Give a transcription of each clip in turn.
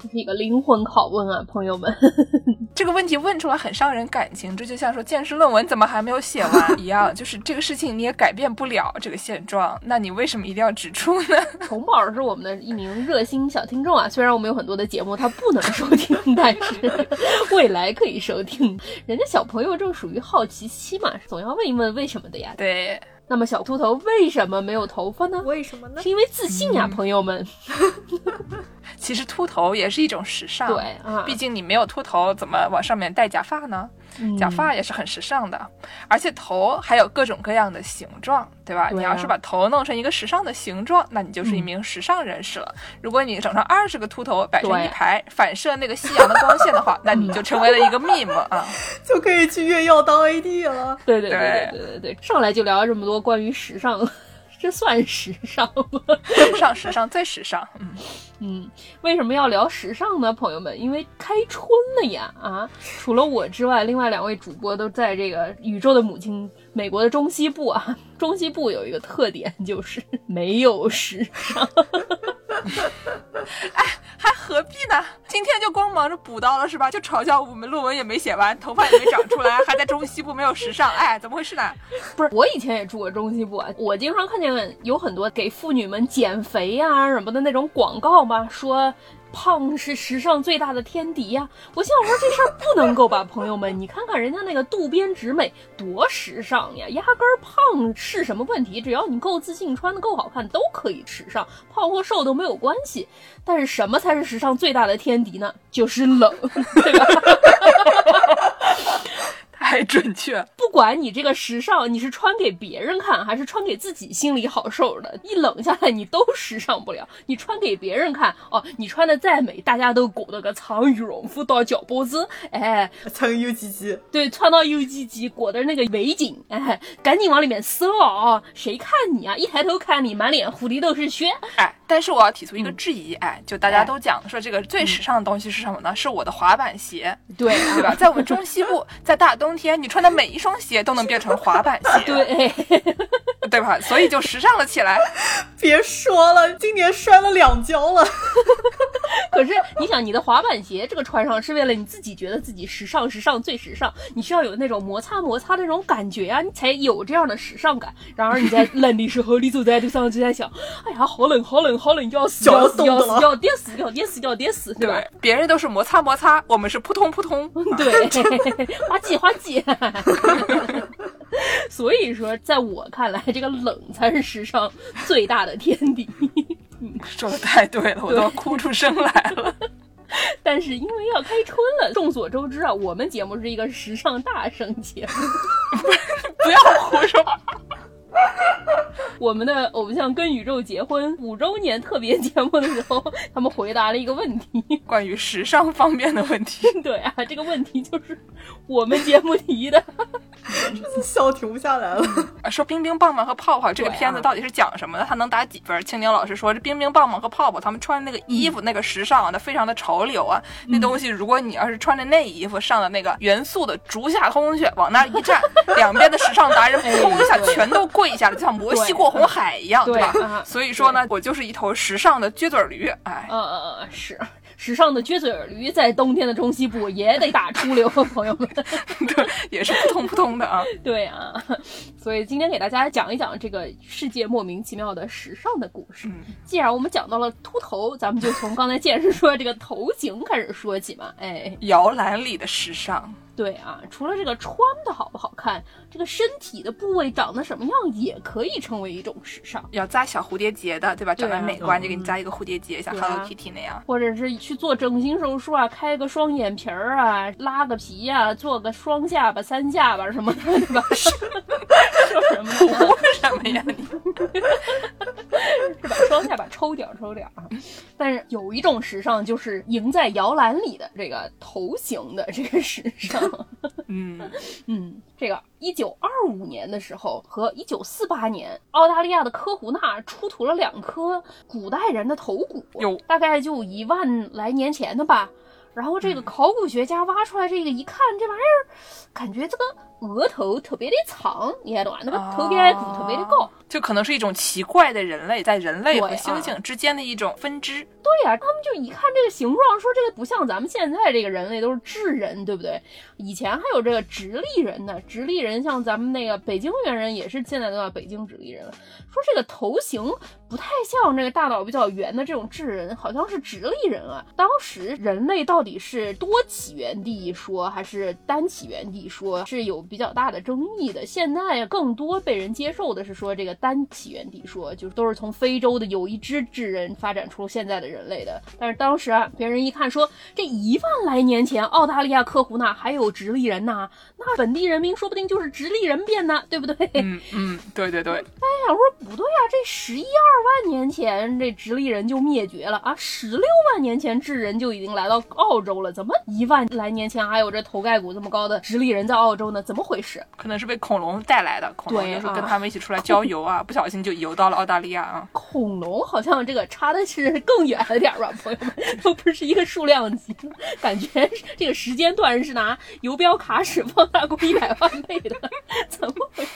这是一个灵魂拷问啊，朋友们。这个问题问出来很伤人感情，这就像说见识论文怎么还没有写完一样，就是这个事情你也改变不了这个现状，那你为什么一定要指出呢？童宝是我们的一名热心小听众啊，虽然我们有很多的节目他不能收听，但是未来可以收听。人家小朋友正属于好奇期嘛，总要问一问为什么的呀。对。那么小秃头为什么没有头发呢？为什么呢？是因为自信呀，朋友们。其实秃头也是一种时尚，对啊，毕竟你没有秃头，怎么往上面戴假发呢？假发也是很时尚的，而且头还有各种各样的形状，对吧？你要是把头弄成一个时尚的形状，那你就是一名时尚人士了。如果你整成二十个秃头摆成一排，反射那个夕阳的光线的话，那你就成为了一个 meme 啊，就可以去月曜当 AD 了。对对对对对对，上来就聊了这么多关于时尚。这算时尚吗？时尚，时尚，最时尚。嗯嗯，为什么要聊时尚呢，朋友们？因为开春了呀！啊，除了我之外，另外两位主播都在这个宇宙的母亲——美国的中西部啊。中西部有一个特点，就是没有时尚。哎，还何必呢？今天就光忙着补刀了是吧？就嘲笑我们论文也没写完，头发也没长出来，还在中西部没有时尚。哎，怎么回事呢？不是，我以前也住过中西部啊，我经常看见有很多给妇女们减肥呀什么的那种广告嘛，说。胖是时尚最大的天敌呀！我心想说这事儿不能够吧，朋友们，你看看人家那个渡边直美多时尚呀，压根儿胖是什么问题？只要你够自信，穿的够好看，都可以时尚，胖或瘦都没有关系。但是什么才是时尚最大的天敌呢？就是冷，对吧？太准确，不管你这个时尚，你是穿给别人看，还是穿给自己心里好受的，一冷下来，你都时尚不了。你穿给别人看，哦，你穿的再美，大家都裹了个长羽绒服到脚脖子，哎，穿 U G G，对，穿到 U G G，裹的那个围巾，哎，赶紧往里面塞啊！谁看你啊？一抬头看你，满脸狐狸都是血，哎。但是我要提出一个质疑，哎，就大家都讲说这个最时尚的东西是什么呢？是我的滑板鞋，对对吧？在我们中西部，在大冬天，你穿的每一双鞋都能变成滑板鞋，对对吧？所以就时尚了起来。别说了，今年摔了两跤了。可是你想，你的滑板鞋这个穿上是为了你自己觉得自己时尚，时尚最时尚，你需要有那种摩擦摩擦的那种感觉呀，你才有这样的时尚感。然而你在冷的时候，你走在路上就在想，哎呀，好冷，好冷。好冷，要死要死要死要跌死要跌死要跌死，对吧？别人都是摩擦摩擦，我们是扑通扑通，对，滑稽滑稽。所以说，在我看来，这个冷才是时尚最大的天敌。说的太对了，我都哭出声来了。但是因为要开春了，众所周知啊，我们节目是一个时尚大圣节目，不要胡说。我们的偶像跟宇宙结婚五周年特别节目的时候，他们回答了一个问题，关于时尚方面的问题。对啊，这个问题就是我们节目提的，笑停不下来了。说冰冰棒棒和泡泡这个片子到底是讲什么的？他能打几分？青柠老师说，这冰冰棒棒和泡泡他们穿那个衣服，那个时尚啊，那非常的潮流啊。那东西，如果你要是穿着那衣服上了那个元素的竹下通去，往那一站，两边的时尚达人砰一下全都跪下了，就像摩西过红海一样，对吧？所以说呢，我就是一头时尚的撅嘴驴，哎，嗯嗯嗯，是。时尚的撅嘴驴在冬天的中西部也得打出溜，朋友们，对，也是扑通扑通的啊。对啊，所以今天给大家讲一讲这个世界莫名其妙的时尚的故事。既然我们讲到了秃头，咱们就从刚才健身说这个头型开始说起嘛。哎，摇篮里的时尚。对啊，除了这个穿的好不好看，这个身体的部位长得什么样也可以成为一种时尚。要扎小蝴蝶结的，对吧？长得美观就给你扎一个蝴蝶结，像 Hello Kitty 那样。或者是去做整形手术啊，开个双眼皮儿啊，拉个皮呀，做个双下巴、三下巴什么的，对吧？说什么呢？图什么呀你？是吧？双下巴抽点儿抽点儿啊！但是有一种时尚就是赢在摇篮里的这个头型的这个时尚。嗯，嗯，这个一九二五年的时候和一九四八年，澳大利亚的科胡纳出土了两颗古代人的头骨有，大概就一万来年前的吧。然后这个考古学家挖出来这个一看，这玩意儿感觉这个额头特别的长，你看懂吧？那个头盖骨特别的高。就可能是一种奇怪的人类在人类和猩猩之间的一种分支。对呀、他们就一看这个形状，说这个不像咱们现在这个人类都是智人，对不对？以前还有这个直立人呢，直立人像咱们那个北京猿人也是现在都叫北京直立人了。说这个头型不太像这个大脑比较圆的这种智人，好像是直立人啊。当时人类到底是多起源地一说，还是单起源地说，是有比较大的争议的。现在更多被人接受的是说这个单起源地说，就是都是从非洲的有一只智人发展出现在的人类的。但是当时啊，别人一看说这一万来年前澳大利亚科胡纳还有直立人呐，那本地人民说不定就是直立人变的，对不对？嗯嗯，对对对，哎呀，我说不对啊，这十一二万年前这直立人就灭绝了啊，十六万年前智人就已经来到澳洲了，怎么一万来年前还有这头盖骨这么高的直立人在澳洲呢？怎么回事？可能是被恐龙带来的。恐龙跟他们一起出来郊游啊，不小心就游到了澳大利亚啊。恐龙好像这个差的是更远了点儿吧，朋友们，都不是一个数量级，感觉这个时间段是拿游标卡尺放大过一百万倍的，怎么回事？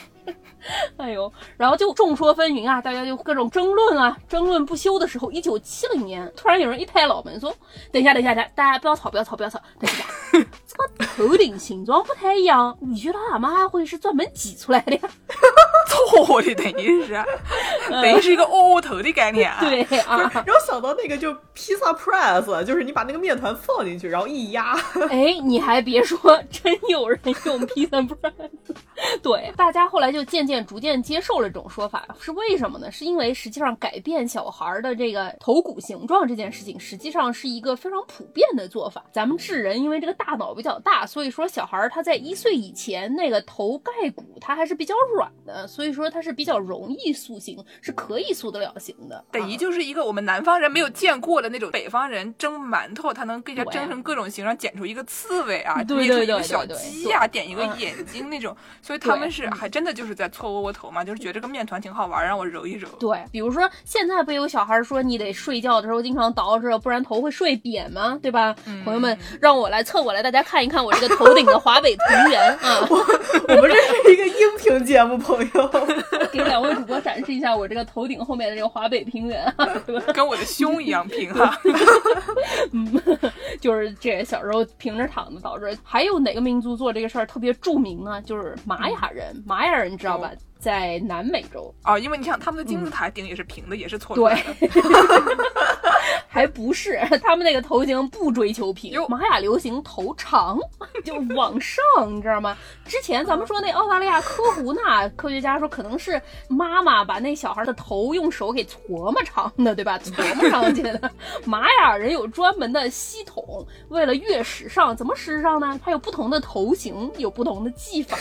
哎呦，然后就众说纷纭啊，大家就各种争论啊，争论不休的时候，一九七零年，突然有人一拍脑门说：“等一下，等一下，大家大家不要吵，不要吵，不要吵，等一下，这个头顶形状不太一样，你觉得俺们还会是专门挤出来的呀？” 错的，等于是，等于是一个窝窝头的概念啊。对啊，然后想到那个就披萨 press，就是你把那个面团放进去，然后一压，哎，你还别说，真有人用 Pizza Press。对，大家后来就渐渐、逐渐接受了这种说法，是为什么呢？是因为实际上改变小孩儿的这个头骨形状这件事情，实际上是一个非常普遍的做法。咱们智人因为这个大脑比较大，所以说小孩儿他在一岁以前那个头盖骨它还是比较软的，所以说它是比较容易塑形，是可以塑得了形的。等于就是一个我们南方人没有见过的那种北方人蒸馒头，他能给它蒸成各种形状，剪出一个刺猬啊，对捏出对对一个小鸡呀、点一个嗯眼睛那种，所以他们是还真的就是在搓窝窝头嘛，就是觉得这个面团挺好玩，让我揉一揉。对，比如说现在不有小孩说你得睡觉的时候经常捯饬，不然头会睡扁吗？对吧？朋友们，让我来测过来，大家看一看我这个头顶的华北平原啊，我们这是一个音频节目，朋友。给两位主播展示一下我这个头顶后面的这个华北平原啊？跟我的胸一样平哈，嗯，就是这小时候平着躺着导致。还有哪个民族做这个事儿特别著名呢？就是玛雅人，玛雅人你知道吧？在南美洲，哦，因为你想他们的金字塔顶也是平的，也是错的对还不是他们那个头型不追求平哟，玛雅流行头长，就往上，你知道吗？之前咱们说那澳大利亚科胡纳科学家说，可能是妈妈把那小孩的头用手给搓磨长的，对吧？搓磨上去的。玛雅人有专门的系统，为了越时尚，怎么时尚呢？它有不同的头型，有不同的技法。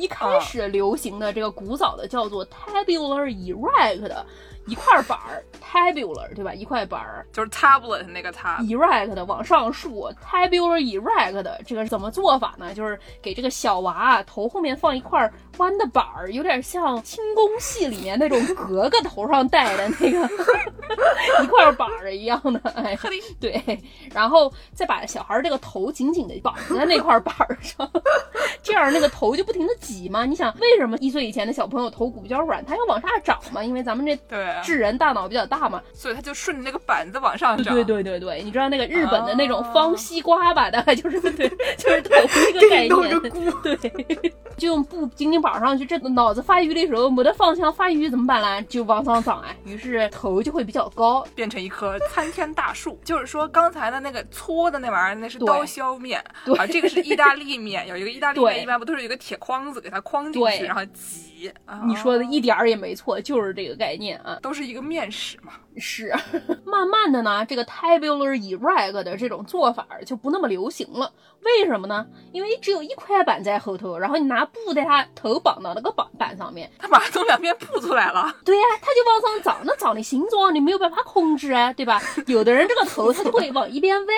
一开始流行的这个古早的叫做 tabular erect 的一块板儿，tabular 对吧？一块板儿。就是 tablet 那个 tab，erect 的往上竖，tabular erect 的这个是怎么做法呢？就是给这个小娃啊头后面放一块弯的板儿，有点像轻功戏里面那种格格头上戴的那个 一块板儿一样的，哎，对，然后再把小孩这个头紧紧的绑在那块板儿上，这样那个头就不停的挤吗。你想，为什么一岁以前的小朋友头骨比较软，他要往下长嘛？因为咱们这对，智人大脑比较大嘛，所以他就顺着那个板子往上长。对对对对，你知道那个日本的那种哦方西瓜吧？大概就是对，就是头一个概念。菇，对，就用布紧紧绑上去，这脑子发育的时候没得方向发育怎么办呢？就往上长哎，于是头就会比较高。变成一棵参天大树。就是说，刚才的那个搓的那玩意儿，那是刀削面对啊，这个是意大利面，有一个意大利面，一般不都是有一个铁框子给它框进去，然后挤啊？你说的一点儿也没错，就是这个概念啊。都是一个面食嘛。是，慢慢的呢，这个 tabular erect 的这种做法就不那么流行了。为什么呢？因为只有一块板在后头，然后你拿布在它头绑到那个板板上面，它马上从两边铺出来了。对呀、它就往上长，那长的形状你没有办法控制啊，对吧？有的人这个头它就会往一边歪，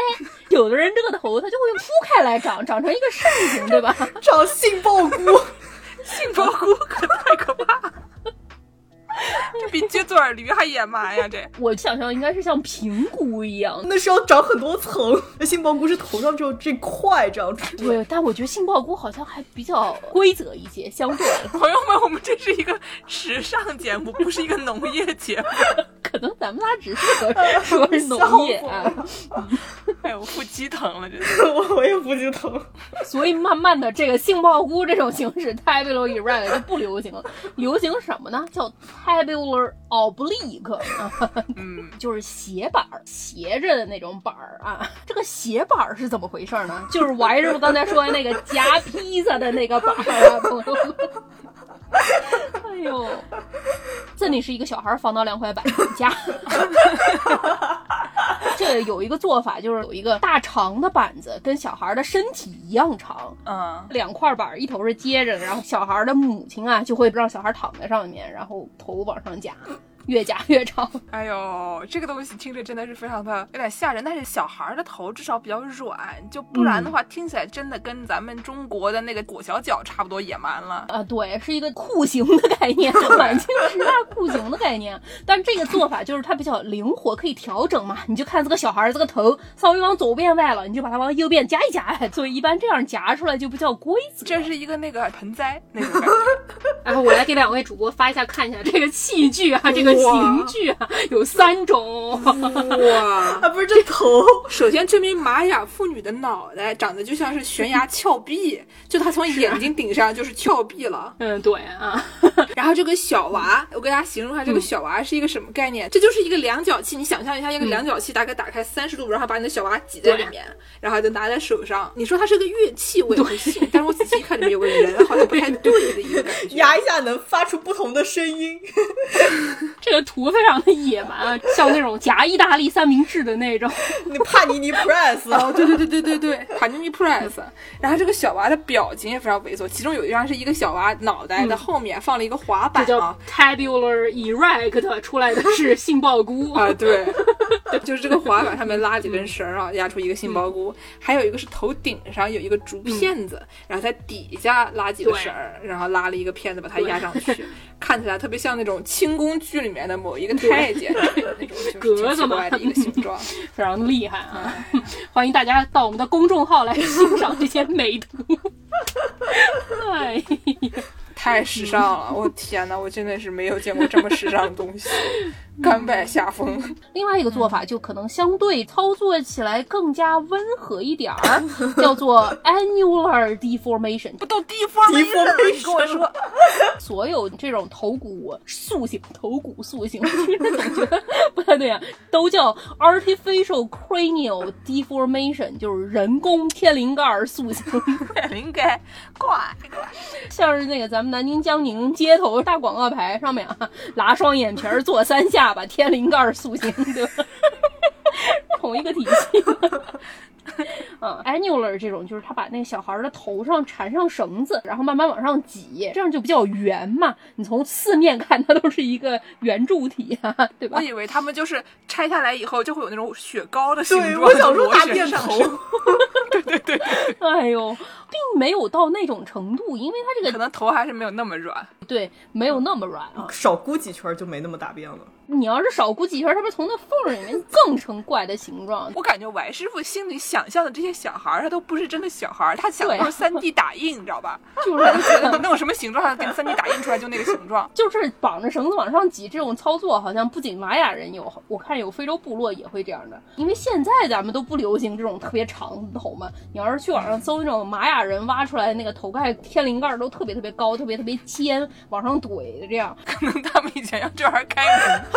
有的人这个头它就会铺开来长，长成一个扇形，对吧？长杏鲍菇，杏鲍菇可太可怕。了，这比撅嘴驴还野蛮呀！这我想象应该是像平菇一样。那是要长很多层。那杏鲍菇是头上只有这块长出来。对，但我觉得杏鲍菇好像还比较规则一些，相对朋友们，我们这是一个时尚节目，不是一个农业节目。可能咱们俩只适合说是农业啊。哎，我腹肌疼了，真的。我我也腹肌疼。所以慢慢的，这个杏鲍菇这种形式 tabular erect 就不流行了，流行什么呢？叫 tabular oblique 啊，嗯，就是斜板儿，斜着的那种板儿啊。这个斜板儿是怎么回事呢？就是王师傅刚才说的那个夹披萨的那个板儿啊，朋友们。哎呦，这里是一个小孩儿放到两块板上夹。这有一个做法，就是有一个大长的板子，跟小孩的身体一样长，嗯，两块板儿一头是接着的，然后小孩的母亲啊就会让小孩躺在上面，然后头往上夹，越夹越长。哎呦，这个东西听着真的是非常的有点吓人，但是小孩儿的头至少比较软，就不然的话，听起来真的跟咱们中国的那个裹小脚差不多野蛮了。啊，对，是一个酷刑的概念，满清十大酷刑的概念。但这个做法就是它比较灵活，可以调整嘛。你就看这个小孩儿这个头稍微往左边歪了，你就把它往右边夹一夹，所以一般这样夹出来就比较规则。这是一个那个盆栽那种 感觉，然后我来给两位主播发一下，看一下这个器具啊，这个刑具啊，有三种。哇！啊，不是这头，首先，这名玛雅妇女的脑袋长得就像是悬崖峭壁，就她从眼睛顶上就是峭壁了。嗯，对啊，然后这个小娃，我给大家形容一下这个小娃是一个什么概念？这就是一个量角器，你想象一下，一个量角器大概打开三十度，然后把你的小娃挤在里面，然后就拿在手上。你说它是个乐器，我也不信，但是我仔细一看，里面有个人，好像不太对的一个感觉。压一下能发出不同的声音。这个图非常的野蛮啊，像那种夹意大利三明治的那种。那帕尼尼 press，哦，对对对对对对，帕尼尼 press。然后这个小娃的表情也非常猥琐，其中有一张是一个小娃脑袋的后面放了一个滑板叫 tabular erect 出来的是杏鲍菇 啊，对，就是这个滑板上面拉几根绳儿啊，压出一个杏鲍菇，还有一个是头顶上有一个竹片子，然后在底下拉几个绳儿，然后拉了一个片子把它压上去，看起来特别像那种清宫剧里面的某一个太监 那种，格子嘛的一个形状。非常厉害啊！欢迎大家到我们的公众号来欣赏这些美图。哎呀，太时尚了！我天哪，我真的是没有见过这么时尚的东西，甘拜下风。另外一个做法就可能相对操作起来更加温和一点儿，叫做 annular deformation。不都地方没人了？你跟我说，所有这种头骨塑形、头骨塑形，听着总觉得不太对啊，都叫 artificial cranial deformation，就是人工天灵盖儿塑形。应该怪怪。像是那个咱们南京江宁街头大广告牌上面啊，拉双眼皮儿，做三下巴，天灵盖塑形，对吧？同一个体系。啊，annular 这种就是他把那个小孩的头上缠上绳子，然后慢慢往上挤，这样就比较圆嘛。你从四面看，它都是一个圆柱体啊，对吧我？以为他们就是拆下来以后就会有那种雪糕的形对，状，我想说螺旋大便头，对对对哎呦，并没有到那种程度，因为它这个可能头还是没有那么软。对没有那么软啊。少箍几圈就没那么大便了。你要是少鼓几圈，它不是从那缝里面更成怪的形状？我感觉歪师傅心里想象的这些小孩儿，他都不是真的小孩儿，他想的是三 D 打印，你知道吧？就是觉 得弄什么形状，给三 D 打印出来就那个形状。就是绑着绳子往上挤这种操作，好像不仅玛雅人有，我看有非洲部落也会这样的。因为现在咱们都不流行这种特别长的头嘛，你要是去网上搜那种玛雅人挖出来的那个头盖天灵盖儿都特别特别高，特别特别尖，往上怼的这样。可能他们以前要这玩意儿开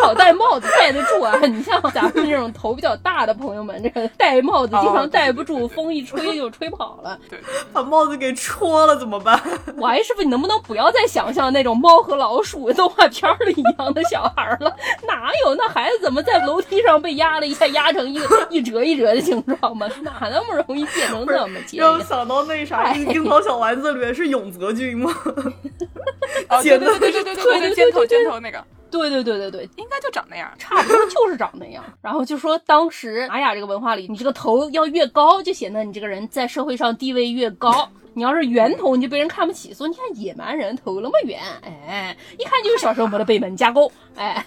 好戴帽子戴得住啊。你像咱们这种头比较大的朋友们，这个戴帽子经常戴不住，风一吹就吹跑了。对，把帽子给戳了怎么办？王师傅，你能不能不要再想象那种猫和老鼠动画片里一样的小孩了？哪有那孩子怎么在楼梯上被压了一下，压成一个一折一折的形状嘛？哪那么容易变成那么尖？让我想到那啥，《樱桃小丸子》里面是永泽君吗？哦，对对对对对对对，尖头尖头那个。对对对对对，应该就长那样，差不多就是长那样。然后就说当时玛雅这个文化里，你这个头要越高，就显得你这个人在社会上地位越高。你要是圆头，你就被人看不起。所以你看野蛮人头那么圆，哎，一看就是小时候的背门架构，哎。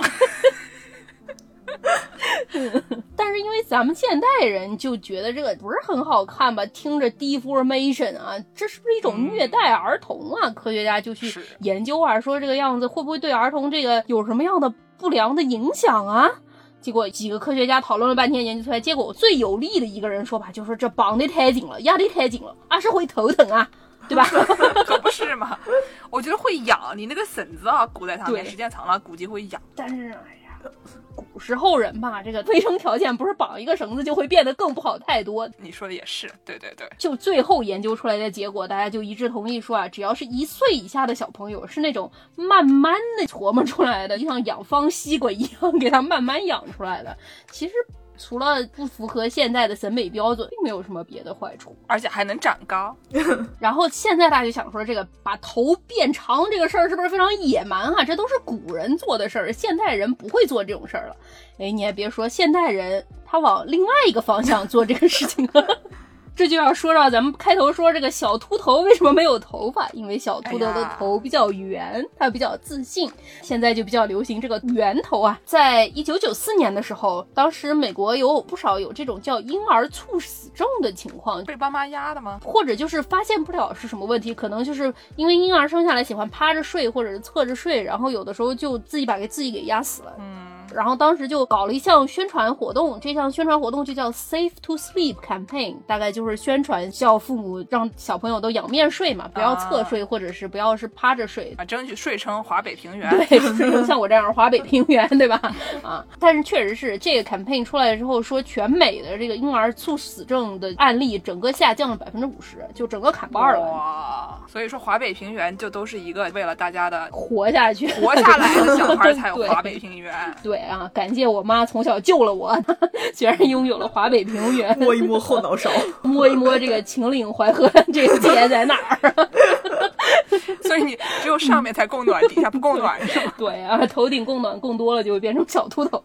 但是因为咱们现代人就觉得这个不是很好看吧？听着 deformation 啊，这是不是一种虐待儿童啊？科学家就去研究啊，说这个样子会不会对儿童这个有什么样的不良的影响啊？结果几个科学家讨论了半天，研究出来结果最有利的一个人说法就是这绑得太紧了，压得太紧了，啊是会头疼啊，对吧？可不是嘛？我觉得会痒，你那个绳子啊箍在上面，时间长了估计会痒。但是。古时候人吧，这个卫生条件不是绑一个绳子就会变得更不好太多。你说的也是，对对对。就最后研究出来的结果，大家就一致同意说啊，只要是一岁以下的小朋友，是那种慢慢的琢磨出来的，就像养方西瓜一样，给他慢慢养出来的。其实。除了不符合现在的审美标准，并没有什么别的坏处，而且还能长高。然后现在大家就想说，这个把头变长这个事儿是不是非常野蛮啊？这都是古人做的事儿，现代人不会做这种事儿了。哎，你还别说，现代人他往另外一个方向做这个事情了。这就要说到咱们开头说这个小秃头为什么没有头发？因为小秃头的头比较圆，他比较自信。现在就比较流行这个圆头啊。在一九九四年的时候，当时美国有不少有这种叫婴儿猝死症的情况，被爸妈压的吗？或者就是发现不了是什么问题，可能就是因为婴儿生下来喜欢趴着睡或者是侧着睡，然后有的时候就自己把给自己给压死了。嗯。然后当时就搞了一项宣传活动，这项宣传活动就叫 Safe to Sleep Campaign，大概就是宣传叫父母让小朋友都仰面睡嘛，不要侧睡，或者是不要是趴着睡，啊，争取睡成华北平原，对，睡成像我这样华北平原，对吧？啊，但是确实是这个 campaign 出来之后，说全美的这个婴儿猝死症的案例整个下降了百分之五十，就整个砍半了。哇，所以说华北平原就都是一个为了大家的活下去、活下来的小孩才有 华北平原，对。啊！感谢我妈从小救了我，居然拥有了华北平原。摸一摸后脑勺，摸一摸这个秦岭淮河，这个节在哪儿？所以你只有上面才供暖，底下不供暖是吗？对啊，头顶供暖供多了就会变成小秃头。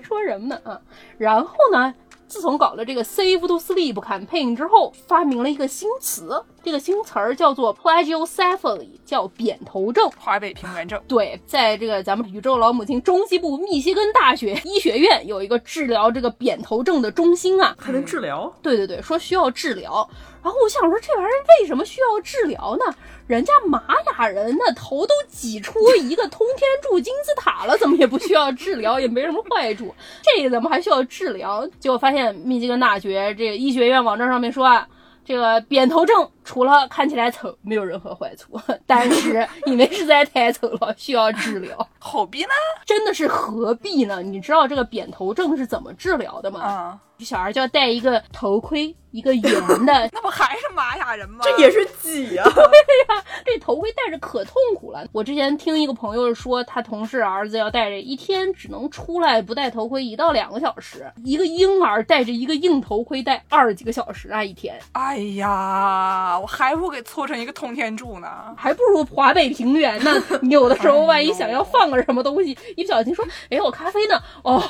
说什么呢啊？然后呢？自从搞了这个 “Save to Sleep campaign 之后，发明了一个新词，这个新词儿叫做 Plagiocephaly，叫扁头症，华北平原症。对，在这个咱们宇宙老母亲中西部密歇根大学医学院有一个治疗这个扁头症的中心啊，还能治疗？对对对，说需要治疗。然后我想说，这玩意儿为什么需要治疗呢？人家玛雅人那头都挤出一个通天柱金字塔了，怎么也不需要治疗，也没什么坏处。这个怎么还需要治疗？结果发现密歇根大学这个医学院网站上面说啊。这个扁头症除了看起来丑，没有任何坏处。但是 因为实在太丑了，需要治疗。何必呢？真的是何必呢？你知道这个扁头症是怎么治疗的吗？啊，小孩就要戴一个头盔，一个圆的。那不还是玛雅人吗？这也是挤呀。对呀，这头盔戴着可痛苦了。我之前听一个朋友说，他同事儿子要戴着，一天只能出来不戴头盔一到两个小时。一个婴儿戴着一个硬头盔戴二十几个小时啊，一天。哎呀，我还不如给搓成一个通天柱呢，还不如华北平原呢。你有的时候万一想要放个什么东西，一不小心说，哎，我咖啡呢？哦，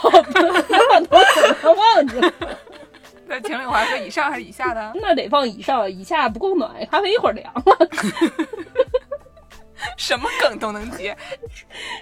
把头枕忘记了。在秦岭华说以上还是以下的？那得放以上，以下不够暖，咖啡一会儿凉了。什么梗都能接，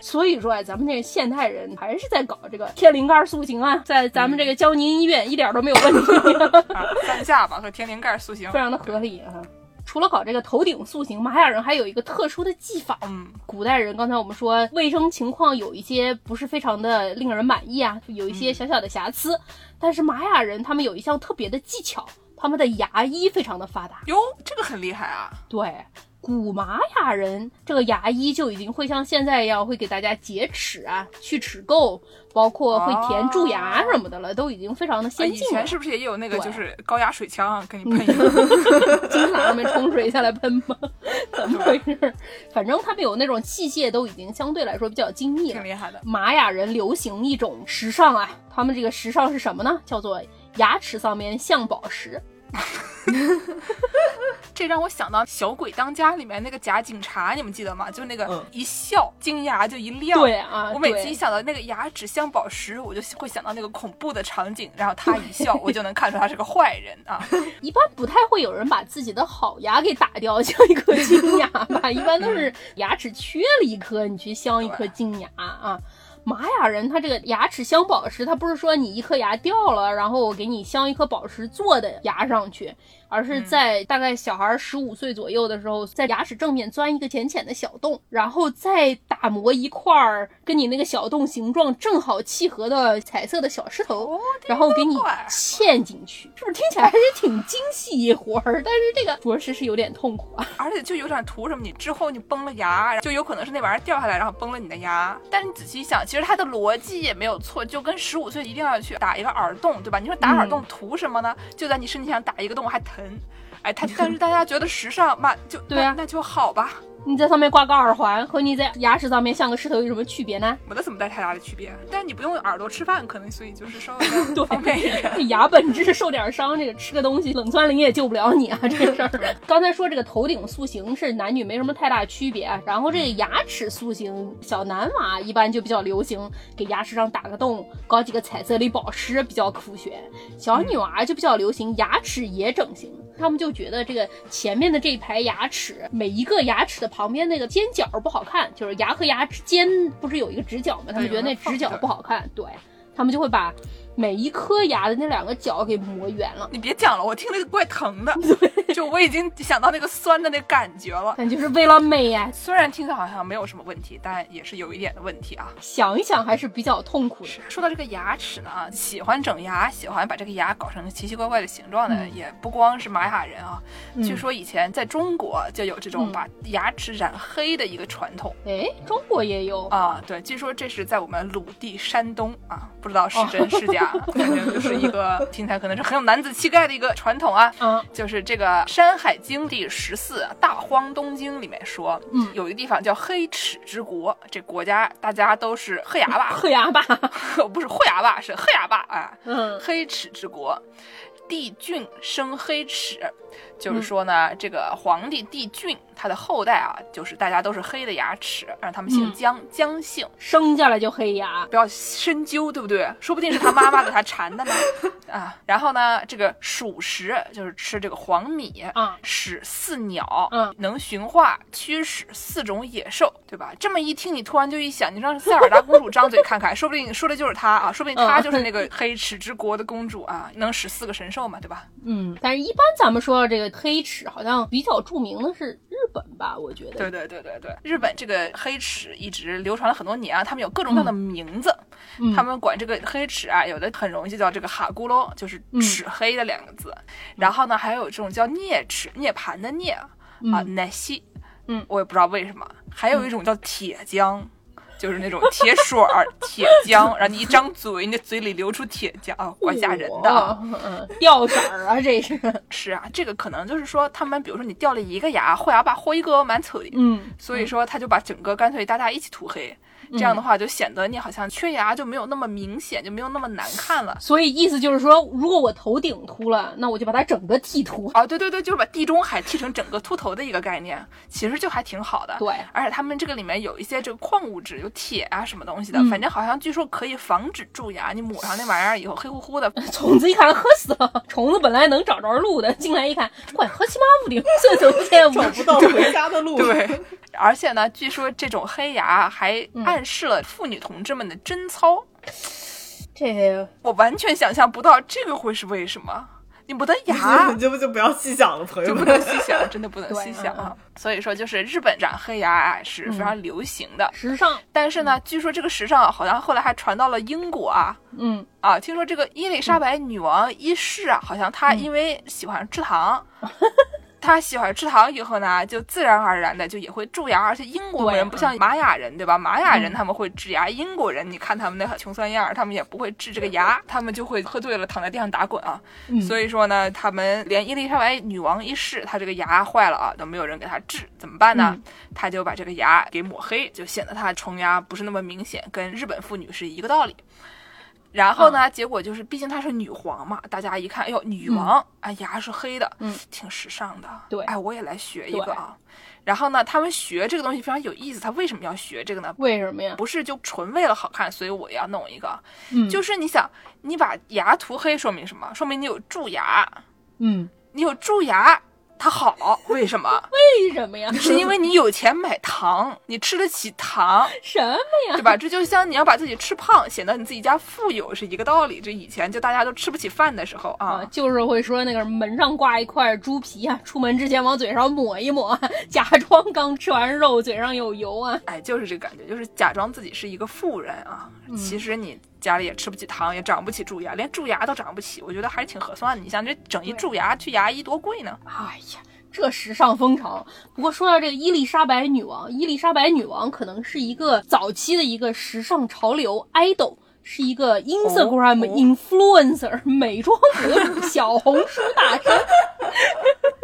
所以说啊，咱们这现代人还是在搞这个天灵盖塑形啊，在咱们这个江宁医院一点都没有问题。啊三下巴和天灵盖塑形非常的合理啊。除了搞这个头顶塑形，玛雅人还有一个特殊的技法。嗯，古代人刚才我们说卫生情况有一些不是非常的令人满意啊，有一些小小的瑕疵，但是玛雅人他们有一项特别的技巧，他们的牙医非常的发达。哟，这个很厉害啊。对。古玛雅人这个牙医就已经会像现在一样，会给大家洁齿啊、去齿垢，包括会填蛀牙什么的了，都已经非常的先进了前。是不是也有那个就是高压水枪啊给你喷一个？金塔上面冲水下来喷吗？怎么回事？反正他们有那种器械都已经相对来说比较精密了挺。厉害的。玛雅人流行一种时尚啊，他们这个时尚是什么呢？叫做牙齿上面镶宝石。这让我想到《小鬼当家》里面那个假警察，你们记得吗？就那个嗯一笑，金牙就一亮。对啊，我每次一想到那个牙齿镶宝石，我就会想到那个恐怖的场景，然后他一笑，我就能看出他是个坏人啊。一般不太会有人把自己的好牙给打掉，镶一颗 金牙吧？一般都是牙齿缺了一颗，你去镶一颗金牙啊。玛雅人他这个牙齿镶宝石，他不是说你一颗牙掉了，然后我给你镶一颗宝石做的牙上去，而是在大概小孩十五岁左右的时候，在牙齿正面钻一个浅浅的小洞，然后再打磨一块儿跟你那个小洞形状正好契合的彩色的小石头，哦然后给你嵌进去，是不是听起来还是挺精细一活儿？但是这个着实是有点痛苦啊。而且就有点图什么，你之后你崩了牙，就有可能是那玩意儿掉下来，然后崩了你的牙。但是你仔细想，其实它的逻辑也没有错，就跟十五岁一定要去打一个耳洞，对吧？你说打耳洞图什么呢？就在你身体上打一个洞还疼，哎，他但是大家觉得时尚嘛，就对啊。那那就好吧，你在上面挂个耳环，和你在牙齿上面像个石头有什么区别呢？没得什么太大的区别。但是你不用耳朵吃饭，可能所以就是稍微 多方便一点。这 牙本质受点伤，这个吃个东西冷酸灵也救不了你啊！这个事儿。刚才说这个头顶塑形是男女没什么太大区别，啊然后这个牙齿塑形，小男娃一般就比较流行给牙齿上打个洞，搞几个彩色的宝石，比较酷炫。小女娃就比较流行牙齿也整形，他们就觉得这个前面的这一排牙齿，每一个牙齿的旁边那个尖角不好看，就是牙和牙之间不是有一个直角吗？他们觉得那直角不好看，对他们就会把每一颗牙的那两个角给磨圆了。你别讲了，我听着怪疼的，就我已经想到那个酸的那感觉了。但就是为了美呀、虽然听着好像没有什么问题，但也是有一点的问题啊。想一想还是比较痛苦的。说到这个牙齿呢，喜欢整牙、喜欢把这个牙搞成奇奇怪怪的形状的，嗯也不光是玛雅人啊。嗯据说以前在中国就有这种嗯把牙齿染黑的一个传统。哎，中国也有，啊，对，据说这是在我们鲁地山东啊，不知道是真是假，反正 就是一个听起来可能是很有男子气概的一个传统啊。嗯，就是这个《山海经》第十四《大荒东经》里面说，嗯有一个地方叫黑齿之国，这国家大家都是黑牙吧，黑牙吧，不是黑牙吧，是黑牙吧啊，嗯黑齿之国，帝俊生黑齿，就是说呢，这个皇帝帝俊他的后代啊，就是大家都是黑的牙齿，让他们姓嗯姜，姜姓。生下来就黑牙，不要深究，对不对？说不定是他妈妈给他缠的呢。啊，然后呢，这个属食就是吃这个黄米啊使四鸟，嗯能驯化驱使四种野兽，对吧？这么一听，你突然就一想，你让塞尔达公主张嘴看看，说不定说的就是她啊，说不定她嗯就是那个 黑齿之国的公主啊，能使四个神兽嘛，对吧？嗯，但是一般咱们说这个黑齿，好像比较著名的是日本吧？我觉得，对对对对对，日本这个黑齿一直流传了很多年啊，他们有各种各样的名字，嗯他们管这个黑齿啊，有的很容易就叫这个哈咕噜，就是齿黑的两个字，然后呢，还有这种叫啮齿，涅盘的啮啊，奶昔，嗯，我也不知道为什么，还有一种叫铁浆。就是那种铁水儿、铁浆，然后你一张嘴，你的嘴里流出铁浆啊，怪吓人的掉色儿啊，这是，是啊，这个可能就是说，他们比如说你掉了一个牙，豁牙把豁一个蛮丑的，嗯，所以说他就把整个干脆大家一起涂黑，这样的话就显得你好像缺牙就没有那么明显，就没有那么难看了。所以意思就是说，如果我头顶秃了，那我就把它整个剃秃。啊，对对对，就是把地中海剃成整个秃头的一个概念，其实就还挺好的。对而且他们这个里面有一些这个矿物质，有铁啊什么东西的，嗯反正好像据说可以防止蛀牙。你抹上那玩意儿以后黑乎乎的，虫子一看喝死了，虫子本来能找着路的，进来一看，怪喝起妈不顶，顺手牵找不到回家的路。对，而且呢，据说这种黑牙还嗯暗示了妇女同志们的贞操。这我完全想象不到这个会是为什么。你不得牙 你就就不要细想了，朋友就不。能细想，真的不能细想！所以说，就是日本染黑牙啊是非常流行的，时尚，但是呢，据说这个时尚好像后来还传到了英国啊嗯，啊！听说这个伊丽莎白女王一世啊，好像她因为喜欢吃糖，他喜欢吃糖以后呢，就自然而然的就也会蛀牙，而且英国人不像玛雅人，对吧？玛雅人嗯他们会治牙，英国人你看他们那穷酸样儿，他们也不会治这个牙，他们就会喝醉了躺在地上打滚啊。嗯所以说呢，他们连伊丽莎白女王一世，她这个牙坏了啊，都没有人给她治，怎么办呢？嗯她就把这个牙给抹黑，就显得她虫牙不是那么明显，跟日本妇女是一个道理。然后呢，结果就是，毕竟她是女皇嘛，大家一看，哎呦，女王，哎，牙是黑的，嗯。挺时尚的，对。哎，我也来学一个啊。然后呢，他们学这个东西非常有意思，他为什么要学这个呢？为什么呀？不是就纯为了好看，所以我要弄一个，嗯，就是你想，你把牙涂黑，说明什么？说明你有蛀牙，嗯，你有蛀牙，它好，为什么？为什么呀？是因为你有钱买糖，你吃得起糖，什么呀？对吧？这就像你要把自己吃胖，显得你自己家富有是一个道理。这以前就大家都吃不起饭的时候啊啊，，就是会说那个门上挂一块猪皮啊，出门之前往嘴上抹一抹，假装刚吃完肉，嘴上有油啊。哎，就是这个感觉，就是假装自己是一个富人啊，其实你家里也吃不起糖，也长不起蛀牙，连蛀牙都长不起，我觉得还是挺合算的。你像这整一蛀牙去牙医多贵呢？哎呀，这时尚风潮。不过说到这个伊丽莎白女王，伊丽莎白女王可能是一个早期的一个时尚潮流 idol。是一个 Instagram 哦 influencer、美妆博主、小红书大神。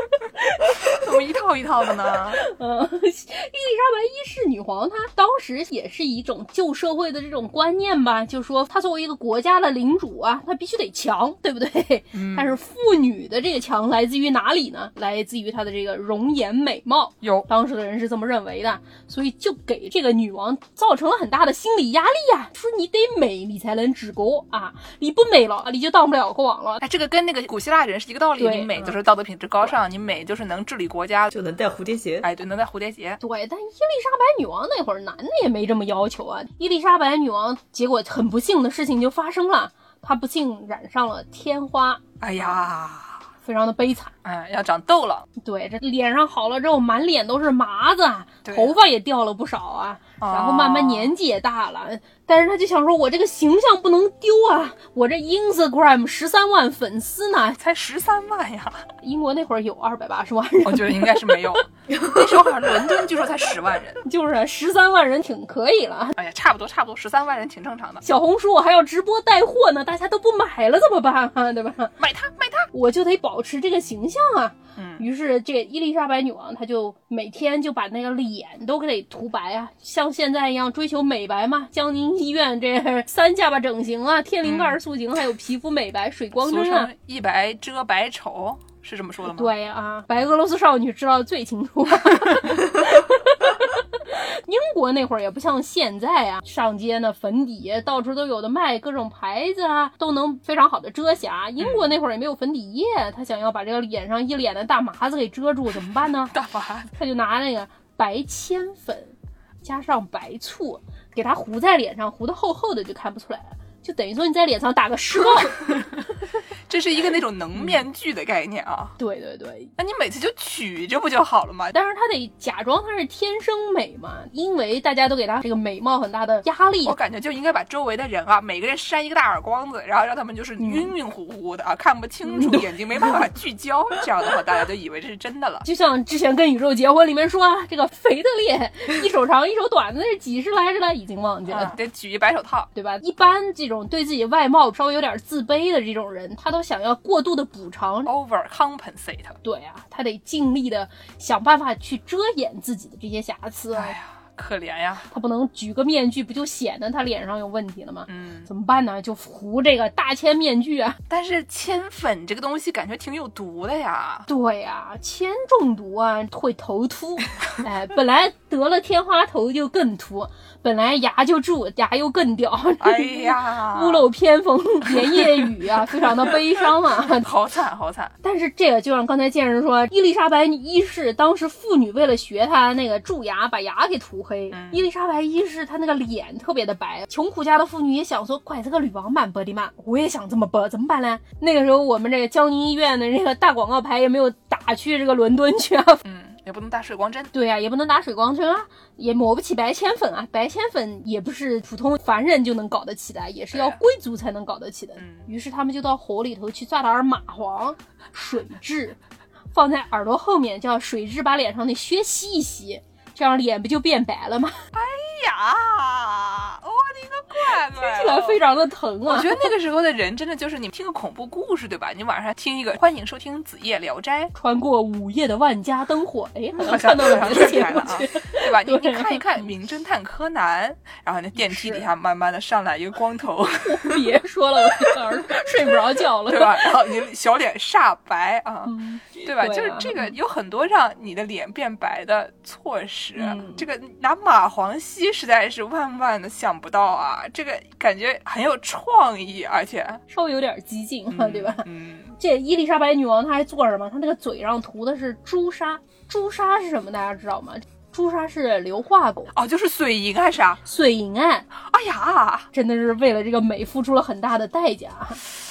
怎么一套一套的呢？嗯，伊丽莎白一世女皇，她当时也是一种旧社会的这种观念吧，就说她作为一个国家的领主啊，她必须得强，对不对？但是妇女的这个强来自于哪里呢？来自于她的这个容颜美貌。有当时的人是这么认为的，所以就给这个女王造成了很大的心理压力呀、说你得美，你才能治国啊，你不美了，你就当不了国王了。哎，这个跟那个古希腊人是一个道理，你美就是道德品质高尚，你美就是能治理国家。就能戴蝴蝶结。哎，对，能戴蝴蝶结。对，但伊丽莎白女王那会儿男的也没这么要求啊。伊丽莎白女王结果很不幸的事情就发生了，她不幸染上了天花，哎呀，非常的悲惨。哎，要长痘了。对，这脸上好了之后，满脸都是麻子，对头发也掉了不少啊。哦然后慢慢年纪也大了，但是他就想说，我这个形象不能丢啊！我这 Instagram 十三万粉丝呢，才十三万呀，英国那会儿有二百八十万人，我觉得应该是没有。那时候好像伦敦据说才十万人。就是十三万人挺可以了。哎呀，差不多差不多，十三万人挺正常的。小红书我还要直播带货呢，大家都不买了怎么办啊？对吧？买它，买它。我就得保持这个形象啊。嗯，于是这伊丽莎白女王她就每天就把那个脸都给涂白啊，像现在一样追求美白嘛。江宁医院这三下巴整形啊、天灵盖塑形，还有皮肤美白、水光俗针啊。一白遮百丑，是这么说的吗？，对啊，白俄罗斯少女知道最清楚。英国那会儿也不像现在啊，上街呢粉底到处都有的卖，各种牌子啊都能非常好的遮瑕。英国那会儿也没有粉底液，他想要把这个脸上一脸的大麻子给遮住，怎么办呢？大麻子。他就拿那个白铅粉加上白醋，给它糊在脸上，糊的厚厚的就看不出来了。就等于说你在脸上打个 石膏。这是一个那种能面具的概念啊。对对对，那你每次就取着不就好了吗？但是他得假装他是天生美嘛，因为大家都给他这个美貌很大的压力我。感觉就应该把周围的人啊，每个人扇一个大耳光子，然后让他们就是晕晕乎乎的啊，看不清楚，眼睛没办法聚焦。这样的话，大家就以为这是真的了。就像之前跟宇宙结婚里面说啊，这个肥的脸一手长一手短的那是几十来着了，已经忘记了。啊，得举一白手套。对吧？一般这种对自己外貌稍微有点自卑的这种人，他都想要过度的补偿。overcompensate。对啊，他得尽力的想办法去遮掩自己的这些瑕疵啊哎。呀，可怜呀。他不能举个面具，不就显得他脸上有问题了吗？嗯，怎么办呢？就糊这个大千面具啊。但是铅粉这个东西感觉挺有毒的呀。对呀、铅中毒啊会头秃，哎，本来得了天花头就更秃，本来牙就蛀，牙又更掉，哎呀，屋漏偏逢连夜雨啊，非常的悲伤啊。好惨好惨。但是这个就像刚才剑人说，伊丽莎白一世当时妇女为了学她那个蛀牙，把牙给涂黑。嗯伊丽莎白一世她那个脸特别的白，穷苦家的妇女也想说，怪这个女王蛮白的嘛，我也想这么白，怎么办呢？那个时候我们这个江宁医院的这个大广告牌也没有打去这个伦敦去啊，嗯，也不能打水光针。对啊，也不能打水光针啊，也抹不起白铅粉啊，白铅粉也不是普通凡人就能搞得起的，也是要贵族才能搞得起的。嗯于是他们就到火里头去抓点儿蚂蟥、水蛭、放在耳朵后面，叫水蛭把脸上的血吸一吸，这样脸不就变白了吗？哎呀，我的个乖乖！听起来非常的疼啊！我觉得那个时候的人真的就是你听个恐怖故事，对吧？你晚上听一个，欢迎收听《子夜聊斋》，穿过午夜的万家灯火，哎，好像看到了好像别的节目出来了啊，对吧？你你对看一看《名侦探柯南》，然后那电梯底下慢慢的上来一个光头，别说了，我晚上 睡不着觉了，对吧？然后你小脸煞白啊，嗯？对吧？对啊就是这个有很多让你的脸变白的措施，嗯这个拿蚂蟥吸实在是万万的想不到啊！这个感觉很有创意，而且稍微有点激进啊，对吧？嗯，这伊丽莎白女王她还做什么？她那个嘴上涂的是朱砂，朱砂是什么？大家知道吗？朱砂是硫化汞，哦，就是水银还是啥？水银哎，哎呀，真的是为了这个美付出了很大的代价。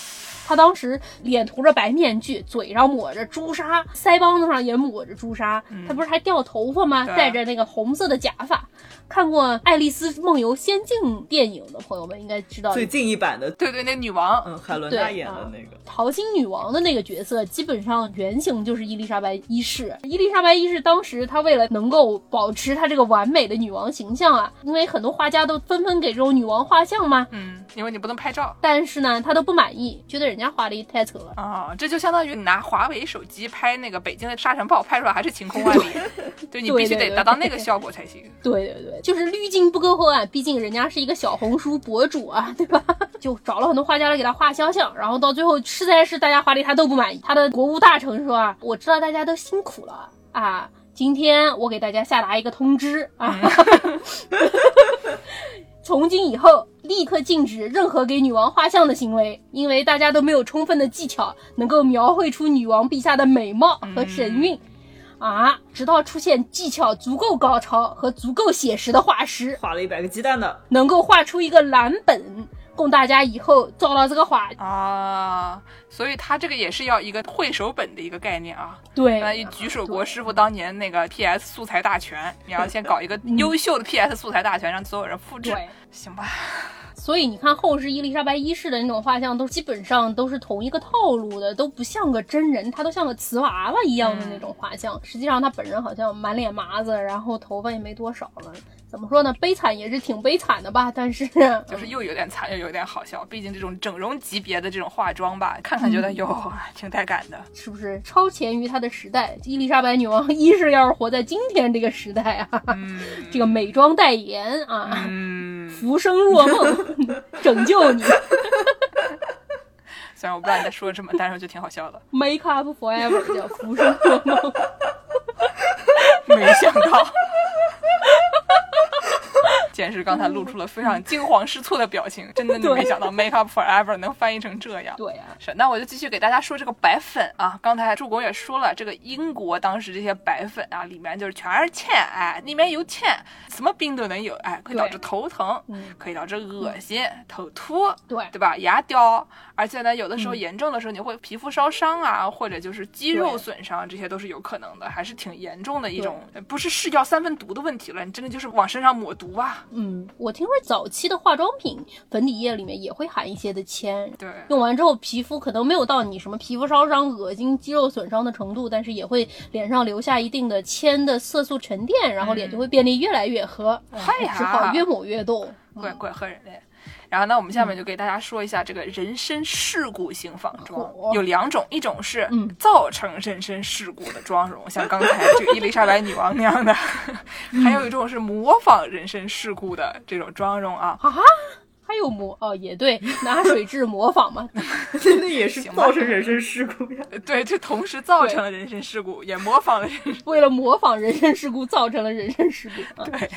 她当时脸涂着白面具，嘴上抹着朱砂，腮帮子上也抹着朱砂。她不是还掉头发吗？戴着那个红色的假发。看过《爱丽丝梦游仙境》电影的朋友们应该知道，最近一版的，对对，那女王，嗯，海伦娜演的那个，淘金女王的那个角色，基本上原型就是伊丽莎白一世。伊丽莎白一世当时她为了能够保持她这个完美的女王形象啊，因为很多画家都纷纷给这种女王画像嘛，嗯，因为你不能拍照。但是呢，她都不满意，觉得人家画的太丑了。啊、这就相当于你拿华为手机拍那个北京的沙尘暴，拍出来还是晴空万里，对你必须得对对达到那个效果才行。对对对，就是滤镜不够厚啊，毕竟人家是一个小红书博主啊，对吧？就找了很多画家来给他画肖像，然后到最后实在是大家画的他都不满意。他的国务大臣说啊，我知道大家都辛苦了啊，今天我给大家下达一个通知啊。从今以后，立刻禁止任何给女王画像的行为，因为大家都没有充分的技巧能够描绘出女王陛下的美貌和神韵。啊，直到出现技巧足够高超和足够写实的画师，画了一百个鸡蛋的，能够画出一个蓝本，供大家以后照到这个画。啊，所以他这个也是要一个会手本的一个概念啊。对，举手国师傅当年那个 PS 素材大全，你要先搞一个优秀的 PS 素材大全，让所有人复制，对行吧？所以你看后世伊丽莎白一世的那种画像，都基本上都是同一个套路的，都不像个真人，他都像个瓷娃娃一样的那种画像。实际上他本人好像满脸麻子，然后头发也没多少了。怎么说呢？悲惨也是挺悲惨的吧，但是 就是又有点惨，又有点好笑。毕竟这种整容级别的这种化妆吧，看看觉得哟，挺带感的。是不是超前于她的时代？伊丽莎白女王一是要是活在今天这个时代啊，嗯这个美妆代言啊，嗯，浮生若梦，拯救你 虽然我不知道你在说什么，但是我觉得挺好笑的。，Make up forever 叫浮生若梦。没想到，剑师刚才露出了非常惊慌失措的表情，真的 没想到 “make up forever” 能翻译成这样。对呀、是，那我就继续给大家说这个白粉啊。刚才助攻也说了，这个英国当时这些白粉啊，里面就是全是铅，哎，里面有铅，什么病都能有，哎，可以导致头疼，嗯可以导致恶心、头秃，对对吧？牙掉，而且呢，有的时候严重的时候，你会皮肤烧伤啊，或者就是肌肉损伤，这些都是有可能的，还是挺严重的一种，呃不是是药三分毒的问题了，你真的就是往身上抹毒啊。嗯，我听说早期的化妆品粉底液里面也会含一些的铅，对，用完之后皮肤可能没有到你什么皮肤烧伤、恶心、肌肉损伤的程度，但是也会脸上留下一定的铅的色素沉淀，然后脸就会变得越来越黑，只好越抹越多。怪怪吓人的。然后那，我们下面就给大家说一下这个人身事故型仿妆，哦有两种，一种是嗯。造成人身事故的妆容，像刚才这个伊丽莎白女王那样的；还有一种是模仿人身事故的这种妆容啊。啊，还有模哦，也对，拿水质模仿嘛，那也是造成人身事故呀。对，这同时造成了人身事故，也模仿了人身为了模仿人身事故，造成了人身事故。啊对，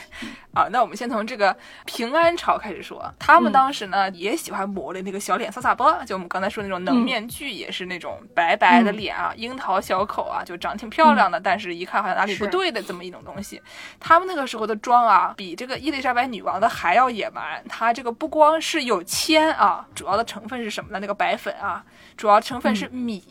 啊，那我们先从这个平安朝开始说。他们当时呢、也喜欢抹的那个小脸撒撒波，就我们刚才说那种能面具，也是那种白白的脸啊，樱桃小口啊，就长挺漂亮的，但是一看好像哪里不对的这么一种东西。他们那个时候的妆啊，比这个伊丽莎白女王的还要野蛮。她这个不光是有铅啊，主要的成分是什么呢？那个白粉啊，主要成分是米、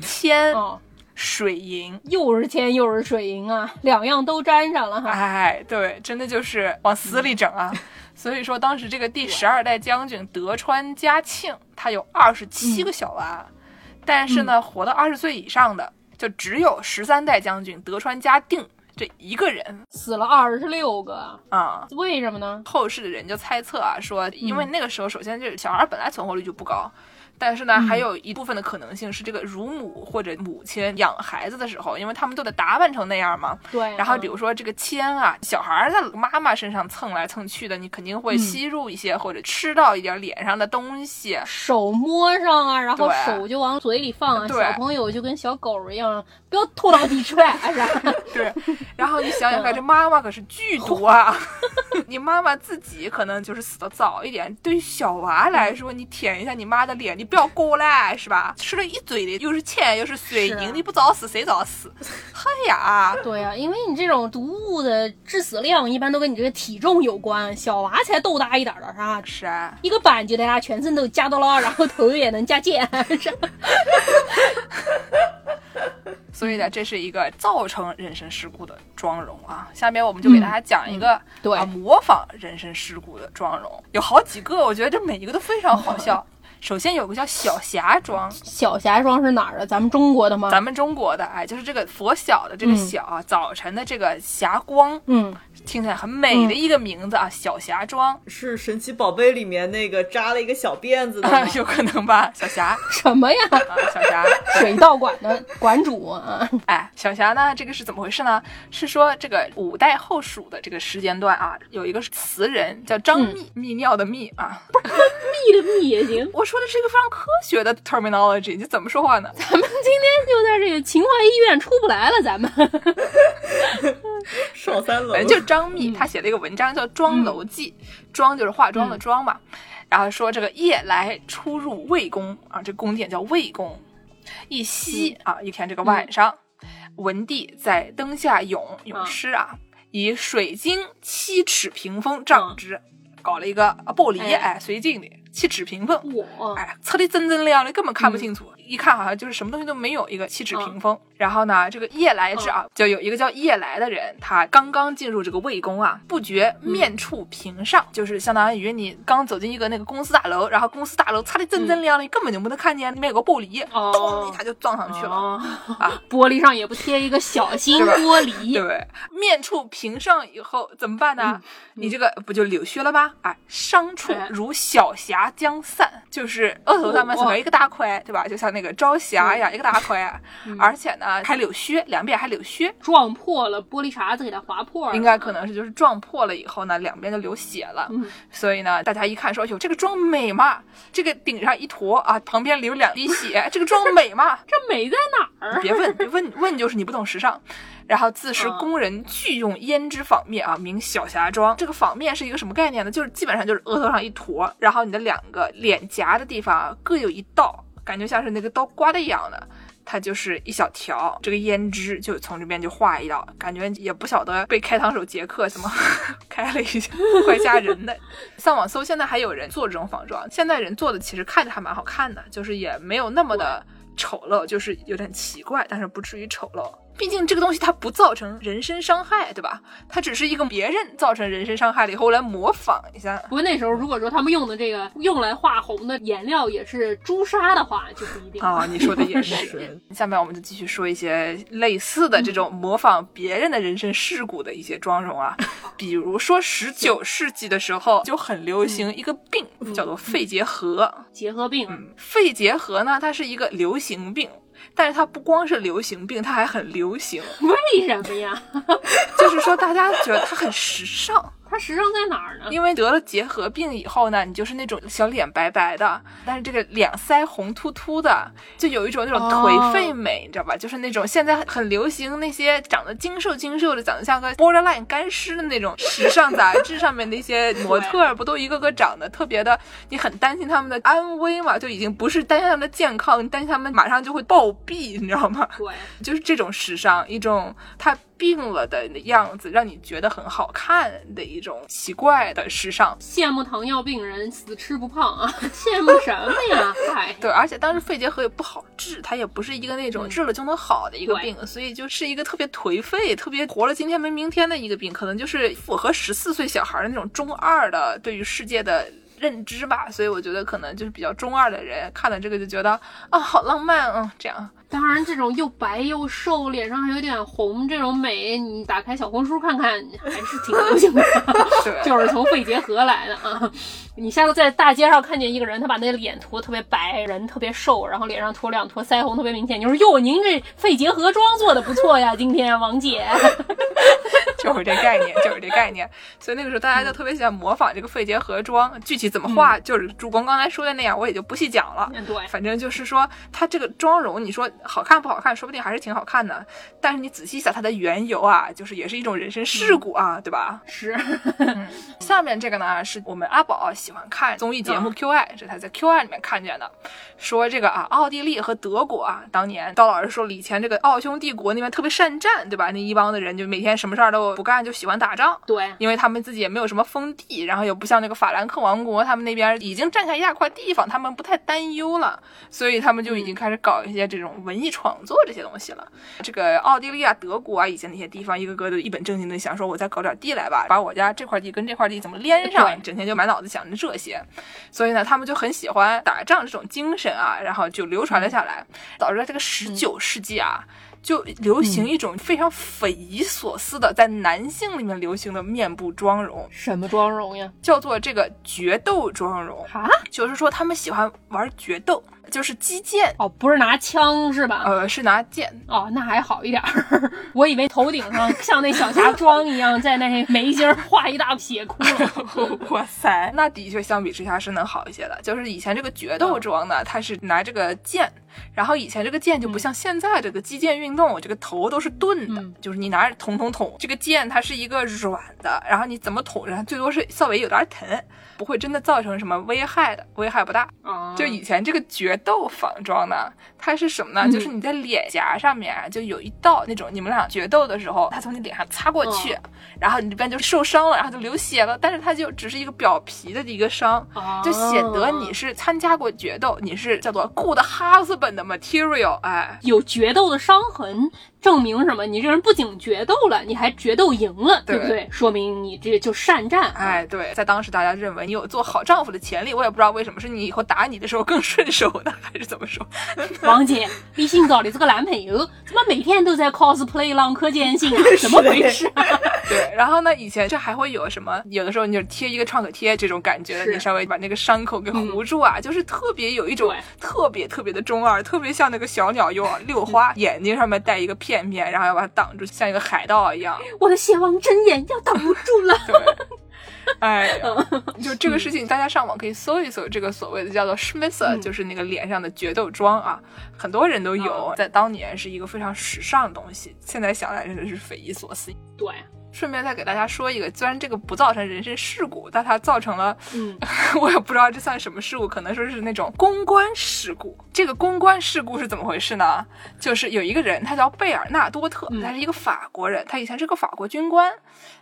铅、哦，水银。又是铅又是水银啊，两样都沾上了哈。哎，对，真的就是往死里整啊！所以说，当时这个第十二代将军德川家庆，他有二十七个小娃，但是呢，活到二十岁以上的就只有十三代将军德川家定这一个人死了二十六个，啊。为什么呢？后世的人就猜测啊，说因为那个时候首先就是小孩本来存活率就不高。但是呢，还有一部分的可能性是这个乳母或者母亲养孩子的时候，因为他们都得打扮成那样嘛。对。然后比如说这个铅啊，小孩在妈妈身上蹭来蹭去的，你肯定会吸入一些或者吃到一点脸上的东西。手摸上啊，然后手就往嘴里放啊，对小朋友就跟小狗一样，不要吐到地踹，是吧？对。然后你想想看，这妈妈可是剧毒啊！你妈妈自己可能就是死的早一点，对于小娃来说，你舔一下你妈的脸，你不要过来，是吧？吃了一嘴的，又是铅又是水银，你不早死谁早死？嗨呀！对呀、因为你这种毒物的致死量一般都跟你这个体重有关，小娃才豆大一点儿的，是吧？是啊，一个板就得他全身都夹到了，然后头也能夹剑，是吧 所以呢，这是一个造成人身事故的妆容啊。下面我们就给大家讲一个、对啊模仿人身事故的妆容，有好几个，我觉得这每一个都非常好笑。首先有个叫小霞妆，小霞妆是哪儿的？咱们中国的吗？咱们中国的，哎，就是这个佛晓的这个嗯晓啊，早晨的这个霞光，嗯，听起来很美的一个名字啊，小霞庄，是神奇宝贝里面那个扎了一个小辫子的吗？有可能吧？小霞什么呀？啊，小霞，水稻馆的馆主啊，哎，小霞呢，这个是怎么回事呢？是说这个五代后蜀的这个时间段啊，有一个词人叫张密，泌尿的泌啊。不是蜜的蜜也行。我说的是一个非常科学的 terminology，你怎么说话呢？咱们今天就在这个秦淮医院出不来了，咱们。上三楼就张密，他写了一个文章叫《妆楼记》，妆就是化妆的妆嘛。然后说这个夜来出入魏宫啊，这宫殿叫魏宫。一夕啊，一天这个晚上，文帝在灯下咏咏诗啊，以水晶七尺屏风障之，搞了一个啊玻璃哎哎绥靖的七尺屏风。我哎，测的锃锃亮的，根本看不清楚。一看好像就是什么东西都没有，一个七尺屏风。然后呢，这个夜来之啊，就有一个叫夜来的人，他刚刚进入这个魏宫啊，不觉面触屏上，就是相当于你刚走进一个那个公司大楼，然后公司大楼擦的锃锃亮的，你根本就不能看见里面有个玻璃，哦咚一下就撞上去了。哦啊，玻璃上也不贴一个小 心玻璃，对，面触屏上以后怎么办呢？你这个不就流血了吗？啊，伤处哎如小霞将散，就是额头上面哇是一个大块，对吧？就像那个朝霞呀，一个大块啊，而且呢还流血，两边还流血。撞破了玻璃碴子，给它划破了。应该可能是就是撞破了以后呢，两边就流血了。嗯所以呢，大家一看说，哟，这个妆美嘛，这个顶上一坨啊，旁边流两滴血，这个妆美嘛，这美在哪儿？别问，别问问就是你不懂时尚。然后自是啊工人俱用胭脂仿面啊，名小霞妆。这个仿面是一个什么概念呢？就是基本上就是额头上一坨，然后你的两个脸颊的地方各有一道，感觉像是那个刀刮的一样的。它就是一小条，这个胭脂就从这边就画一道，感觉也不晓得被开膛手杰克什么 开了一下，怪吓人的。上网搜，现在还有人做这种仿妆，现在人做的其实看着还蛮好看的，就是也没有那么的丑陋，就是有点奇怪，但是不至于丑陋。毕竟这个东西它不造成人身伤害，对吧？它只是一个别人造成人身伤害了以后来模仿一下。不过那时候如果说他们用的这个用来画红的颜料也是朱砂的话，就不一定了。啊、你说的也是。是下面我们就继续说一些类似的这种模仿别人的人身事故的一些妆容啊，比如说十九世纪的时候就很流行一个病，叫做肺结核。结核病，肺结核呢，它是一个流行病。但是它不光是流行病，它还很流行，为什么呀？就是说大家觉得它很时尚。它时尚在哪儿呢？因为得了结核病以后呢，你就是那种小脸白白的，但是这个两腮红突突的，就有一种那种颓废美，你知道吧？就是那种现在很流行那些长得精瘦精瘦的，长得像个 borderline 干尸的那种时尚杂志上面那些 模特儿，不都一个个长得特别的，你很担心他们的安危嘛？就已经不是担心他们的健康，你担心他们马上就会暴毙，你知道吗？对，就是这种时尚，一种他病了的样子，让你觉得很好看的一种奇怪的时尚。羡慕糖尿病人死吃不胖啊！羡慕什么呀？嗨，对，而且当时肺结核也不好治，它也不是一个那种治了就能好的一个对病，所以就是一个特别颓废、特别活了今天没明天的一个病，可能就是符合十四岁小孩的那种中二的对于世界的。认知吧，所以我觉得可能就是比较中二的人看了这个就觉得啊，好浪漫啊，这样。当然，这种又白又瘦，脸上还有点红这种美，你打开小红书看看，还是挺流行的。是，就是从肺结核来的啊。你下次在大街上看见一个人，他把那脸涂特别白，人特别瘦，然后脸上涂两坨腮红特别明显，你说哟，您这肺结核妆做的不错呀，今天王姐。就是这概念，就是这概念。所以那个时候大家就特别喜欢模仿这个肺结核妆，具体怎么画，就是主公刚才说的那样，我也就不细讲了。对，反正就是说，它这个妆容，你说好看不好看，说不定还是挺好看的。但是你仔细想它的缘由啊，就是也是一种人生事故啊，对吧？是。下面这个呢，是我们阿宝喜欢看综艺节目 Q I，这他在 Q I 里面看见的，说这个啊，奥地利和德国啊，当年刀老师说以前这个奥匈帝国那边特别善战，对吧？那一帮的人就每天什么事儿都不干，就喜欢打仗。对，因为他们自己也没有什么封地，然后也不像那个法兰克王国，他们那边已经占下一大块地方，他们不太担忧了，所以他们就已经开始搞一些这种文艺创作这些东西了。这个奥地利啊、德国啊，以前那些地方，一个个都一本正经的想说，我再搞点地来吧，把我家这块地跟这块地怎么连上，整天就满脑子想着这些。所以呢，他们就很喜欢打仗这种精神啊，然后就流传了下来，导致这个十九世纪啊。就流行一种非常匪夷所思的，在男性里面流行的面部妆容，什么妆容呀？叫做这个决斗妆容啊，就是说他们喜欢玩决斗，就是击剑哦，不是拿枪是吧？呃，是拿剑哦，那还好一点儿。我以为头顶上 像那小霞妆一样，在那眉心画一大血窟窿。哇塞，那的确相比之下是能好一些的。就是以前这个决斗妆呢，它是拿这个剑。然后以前这个剑就不像现在这个击剑运动，这个头都是钝的，就是你拿着捅捅捅，这个剑它是一个软的，然后你怎么捅然后最多是稍微有点疼，不会真的造成什么危害的，危害不大。就以前这个决斗仿妆呢，它是什么呢？就是你在脸颊上面就有一道那种，你们俩决斗的时候，它从你脸上擦过去，然后你这边就受伤了，然后就流血了，但是它就只是一个表皮的一个伤，就显得你是参加过决斗，你是叫做 good husband。的 material，哎，有决斗的伤痕。证明什么？你这人不仅决斗了，你还决斗赢了，对不对？说明你这就善战。哎，对，在当时大家认为你有做好丈夫的潜力。我也不知道为什么，是你以后打你的时候更顺手呢，还是怎么说？王姐，你新找的这个男朋友怎么每天都在 cosplay 浪客剑心啊？怎么回事？对，然后呢？以前这还会有什么？有的时候你就贴一个创可贴这种感觉的，你稍微把那个伤口给糊住啊，就是特别有一种特别特别的中二，特别像那个小鸟用六花，眼睛上面带一个片。片片，然后要把它挡住，像一个海盗一样。我的邪王真眼要挡不住了。哎呀，就这个事情，大家上网可以搜一搜，这个所谓的叫做 Schmesser，就是那个脸上的决斗妆啊，很多人都有，在当年是一个非常时尚的东西，现在想来真的是匪夷所思。对。顺便再给大家说一个，虽然这个不造成人身事故，但它造成了，嗯，我也不知道这算什么事故，可能说是那种公关事故。这个公关事故是怎么回事呢？就是有一个人，他叫贝尔纳多特，他是一个法国人，他以前是个法国军官，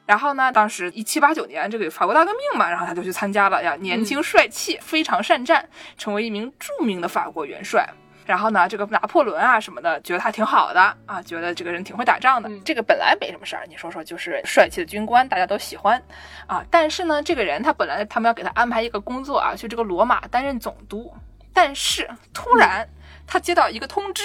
然后呢，当时一七八九年这个法国大革命嘛，然后他就去参加了呀，年轻帅气，非常善战，成为一名著名的法国元帅。然后呢，这个拿破仑啊什么的，觉得他挺好的啊，觉得这个人挺会打仗的。这个本来没什么事儿，你说说，就是帅气的军官，大家都喜欢啊。但是呢，这个人他本来他们要给他安排一个工作啊，去这个罗马担任总督。但是突然他接到一个通知。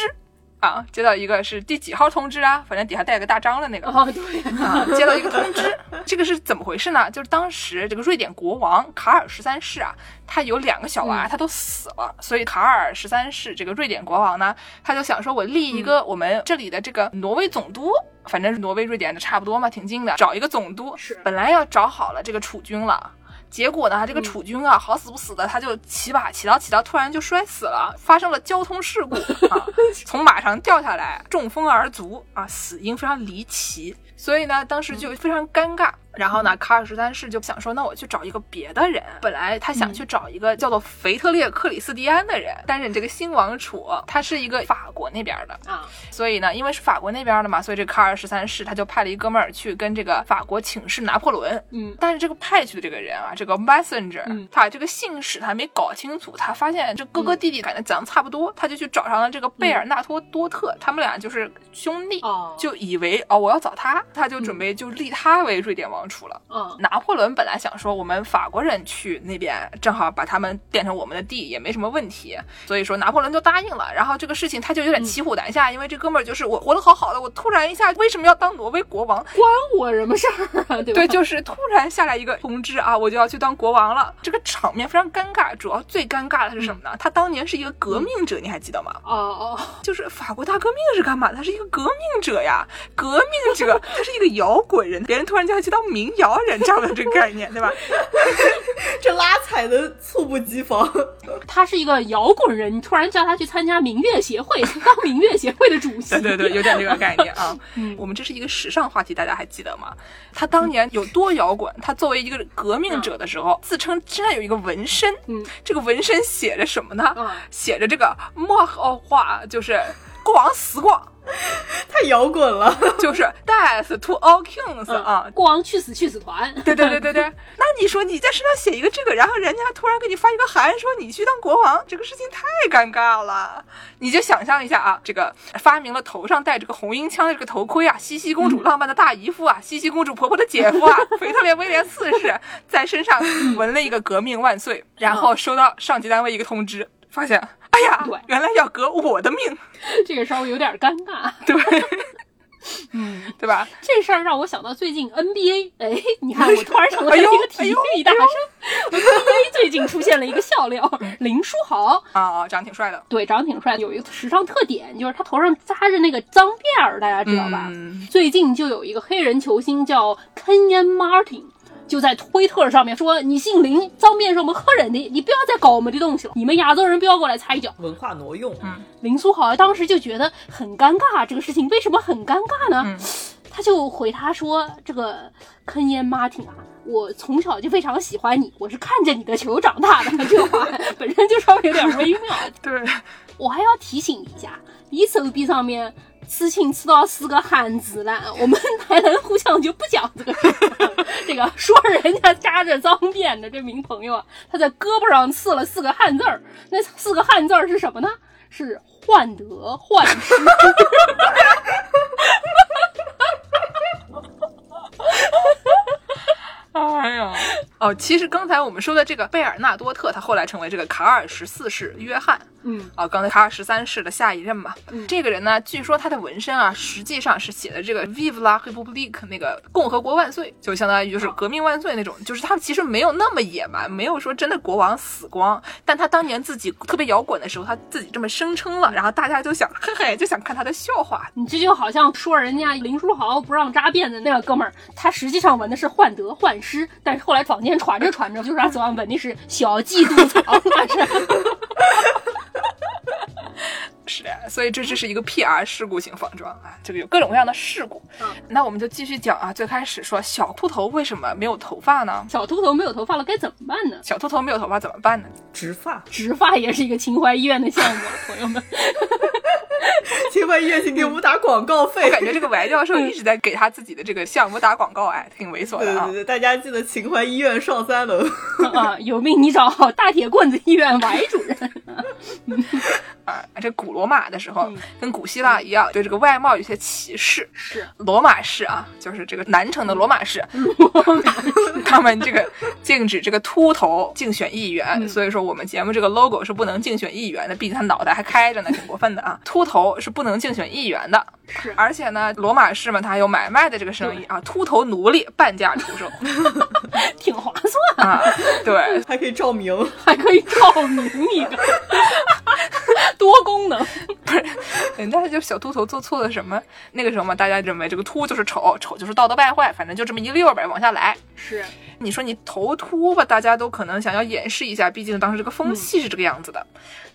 啊，接到一个是第几号通知啊？反正底下带个大章的那个。哦，对啊，接到一个通知，这个是怎么回事呢？就是当时这个瑞典国王卡尔十三世啊，他有两个小娃，他都死了，所以卡尔十三世这个瑞典国王呢，他就想说，我立一个我们这里的这个挪威总督，反正是挪威瑞典的差不多嘛，挺近的，找一个总督。是，本来要找好了这个储君了。结果呢，这个楚军啊，好死不死的，他就骑马骑到骑到，突然就摔死了，发生了交通事故啊，从马上掉下来，中风而卒啊，死因非常离奇，所以呢，当时就非常尴尬。然后呢，卡尔十三世就想说，那我去找一个别的人。本来他想去找一个叫做腓特烈克里斯蒂安的人担任这个新王储，他是一个法国国那边的。啊，所以呢，因为是法国那边的嘛，所以这个卡尔十三世他就派了一哥们儿去跟这个法国请示拿破仑。嗯。但是这个派去的这个人啊，这个 messenger，、嗯。他这个信使他还没搞清楚，他发现这哥哥弟弟感觉讲的差不多，他就去找上了这个贝尔纳托多特，他们俩就是兄弟，哦。就以为哦我要找他，他就准备就立他为瑞典王储了。嗯拿破仑本来想说，我们法国人去那边，正好把他们变成我们的地，也没什么问题。所以说拿破仑就答应了。然后这个事情他就有点骑虎难下，因为这哥们儿就是我活得好好的，我突然一下为什么要当挪威国王？关我什么事儿啊？对吧？对，就是突然下来一个通知啊，我就要去当国王了。这个场面非常尴尬，主要最尴尬的是什么呢？他当年是一个革命者，你还记得吗？哦哦，就是法国大革命是干嘛？他是一个革命者呀，革命者，他是一个摇滚人，别人突然叫他去当民谣人，这样的这个概念，对吧？这拉踩的猝不及防。他是一个摇滚人，你突然叫他去参加民乐协会，当民乐协会的主席。对对对，有点这个概念啊。嗯我们这是一个时尚话题，大家还记得吗？他当年有多摇滚？他作为一个革命者的时候，自称身上有一个纹身，嗯，这个纹身写着什么呢？嗯写着这个“莫豪话”，就是国王死光，太摇滚了，就是 “death to all kings” 啊。国王去死去死团。对对对对对，那你说你在身上写一个这个，然后人家突然给你发一个函说你去当国王，这个事情太尴尬了。你就想象一下啊，这个发明了头上戴这个红缨枪的这个头盔啊，茜茜公主浪漫的大姨夫啊，茜茜公主婆婆的姐夫啊，腓特烈威廉四世在身上纹了一个“革命万岁”，然后收到上级单位一个通知，发现哎呀对，原来要革我的命，这个稍微有点尴尬。对 嗯，对吧？这事儿让我想到最近 NBA，哎，你看我突然成了一个体育大神。NBA 最近出现了一个笑料，林书豪。啊啊，长得挺帅的，对，长得挺帅的，有一个时尚特点，就是他头上扎着那个脏辫儿，大家知道吧？嗯最近就有一个黑人球星叫 Kenyon Martin，就在推特上面说：“你姓林，脏辫是我们黑人的，你不要再搞我们的东西了，你们亚洲人不要过来踩脚。文化挪用。嗯林书豪当时就觉得很尴尬，这个事情为什么很尴尬呢？嗯他就回他说：“这个坑烟 Martin 啊，我从小就非常喜欢你，我是看着你的球长大的。”这话本身就稍微有点微妙。对。我还要提醒一下，你手臂上面刺青刺到四个汉字了，我们台南互相就不讲这个事儿。这个说人家扎着脏辫的这名朋友啊，他在胳膊上刺了四个汉字儿，那四个汉字儿是什么呢？是患得患失。哎呀，哦，其实刚才我们说的这个贝尔纳多特，他后来成为这个卡尔十四世约翰。嗯啊，刚才卡尔十三世的下一任嘛。嗯这个人呢，据说他的纹身啊，实际上是写的这个 “Vive la Republique” 那个共和国万岁，就相当于就是革命万岁那种。就是他其实没有那么野蛮，没有说真的国王死光，但他当年自己特别摇滚的时候，他自己这么声称了，然后大家就想，嘿嘿，就想看他的笑话。你这就好像说人家林书豪不让扎辫子那个哥们儿，他实际上纹的是患得患失，但是后来坊间传着传着，就是他昨晚纹的是小嫉妒草，那是。的，所以这这是一个 PR 事故型仿妆啊，这个有各种各样的事故。嗯那我们就继续讲啊，最开始说小秃头为什么没有头发呢？小秃头没有头发了该怎么办呢？小秃头没有头发怎么办呢？植发，植发也是一个秦淮医院的项目，啊朋友们。秦淮医院请给我们打广告费。我感觉这个白教授一直在给他自己的这个项目打广告，哎，挺猥琐的啊对对。对，大家记得秦淮医院上三楼。啊，有病你找大铁棍子医院白主任。啊，这古罗马的时候嗯跟古希腊一样，对这个外貌有些歧视。是罗马式啊，就是这个南城的罗马式，他们这个禁止这个秃头竞选议员，嗯所以说我们节目这个 logo 是不能竞选议员的，毕竟他脑袋还开着呢，挺过分的啊。秃头是不能竞选议员的，是而且呢，罗马市嘛，它还有买卖的这个生意啊，秃头奴隶半价出售 挺划算，啊，对，还可以照明，还可以照明一个，多功能。不是人家就小秃头做错了什么？那个时候嘛，大家认为这个秃就是丑，丑就是道德败坏，反正就这么一溜儿呗，往下来。是，你说你头秃吧，大家都可能想要掩饰一下，毕竟当时这个风气是这个样子的。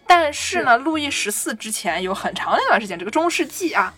但是呢，路易十四之前有很长的一段时间，这个中世纪啊，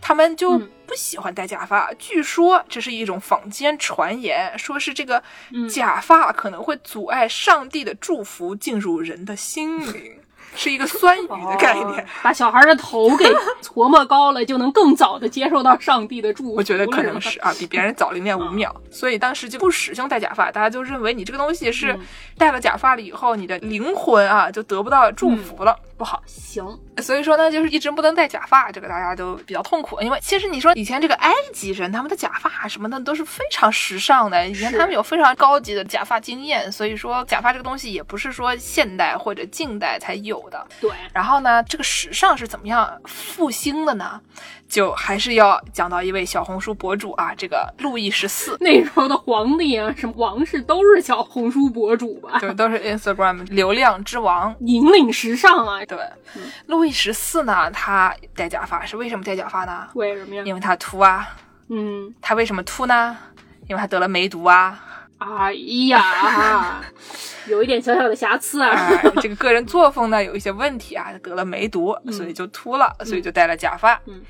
他们就嗯不喜欢戴假发。据说这是一种坊间传言，说是这个嗯假发可能会阻碍上帝的祝福进入人的心灵。是一个酸雨的概念。把小孩的头给琢磨高了，就能更早的接受到上帝的祝福。我觉得可能是啊，比别人早零点五秒，所以当时就不使用戴假发，大家就认为你这个东西是戴了假发了以后，你的灵魂啊就得不到祝福了，不好。行，所以说呢，就是一直不能戴假发，这个大家都比较痛苦。因为其实你说以前这个埃及人，他们的假发什么的都是非常时尚的，以前他们有非常高级的假发经验，所以说假发这个东西也不是说现代或者近代才有的。对，然后呢，这个时尚是怎么样复兴的呢？就还是要讲到一位小红书博主啊，这个路易十四，那时候的皇帝啊，什么王室都是小红书博主吧？对，都是 Instagram 流量之王，引领时尚啊。对，路易十四呢，他戴假发是为什么戴假发呢？为什么呀？因为他秃啊。嗯，他为什么秃呢？因为他得了梅毒啊。哎呀，有一点小小的瑕疵啊。哎，这个个人作风呢有一些问题啊，得了梅毒，所以就秃了，所以就戴了假发。嗯，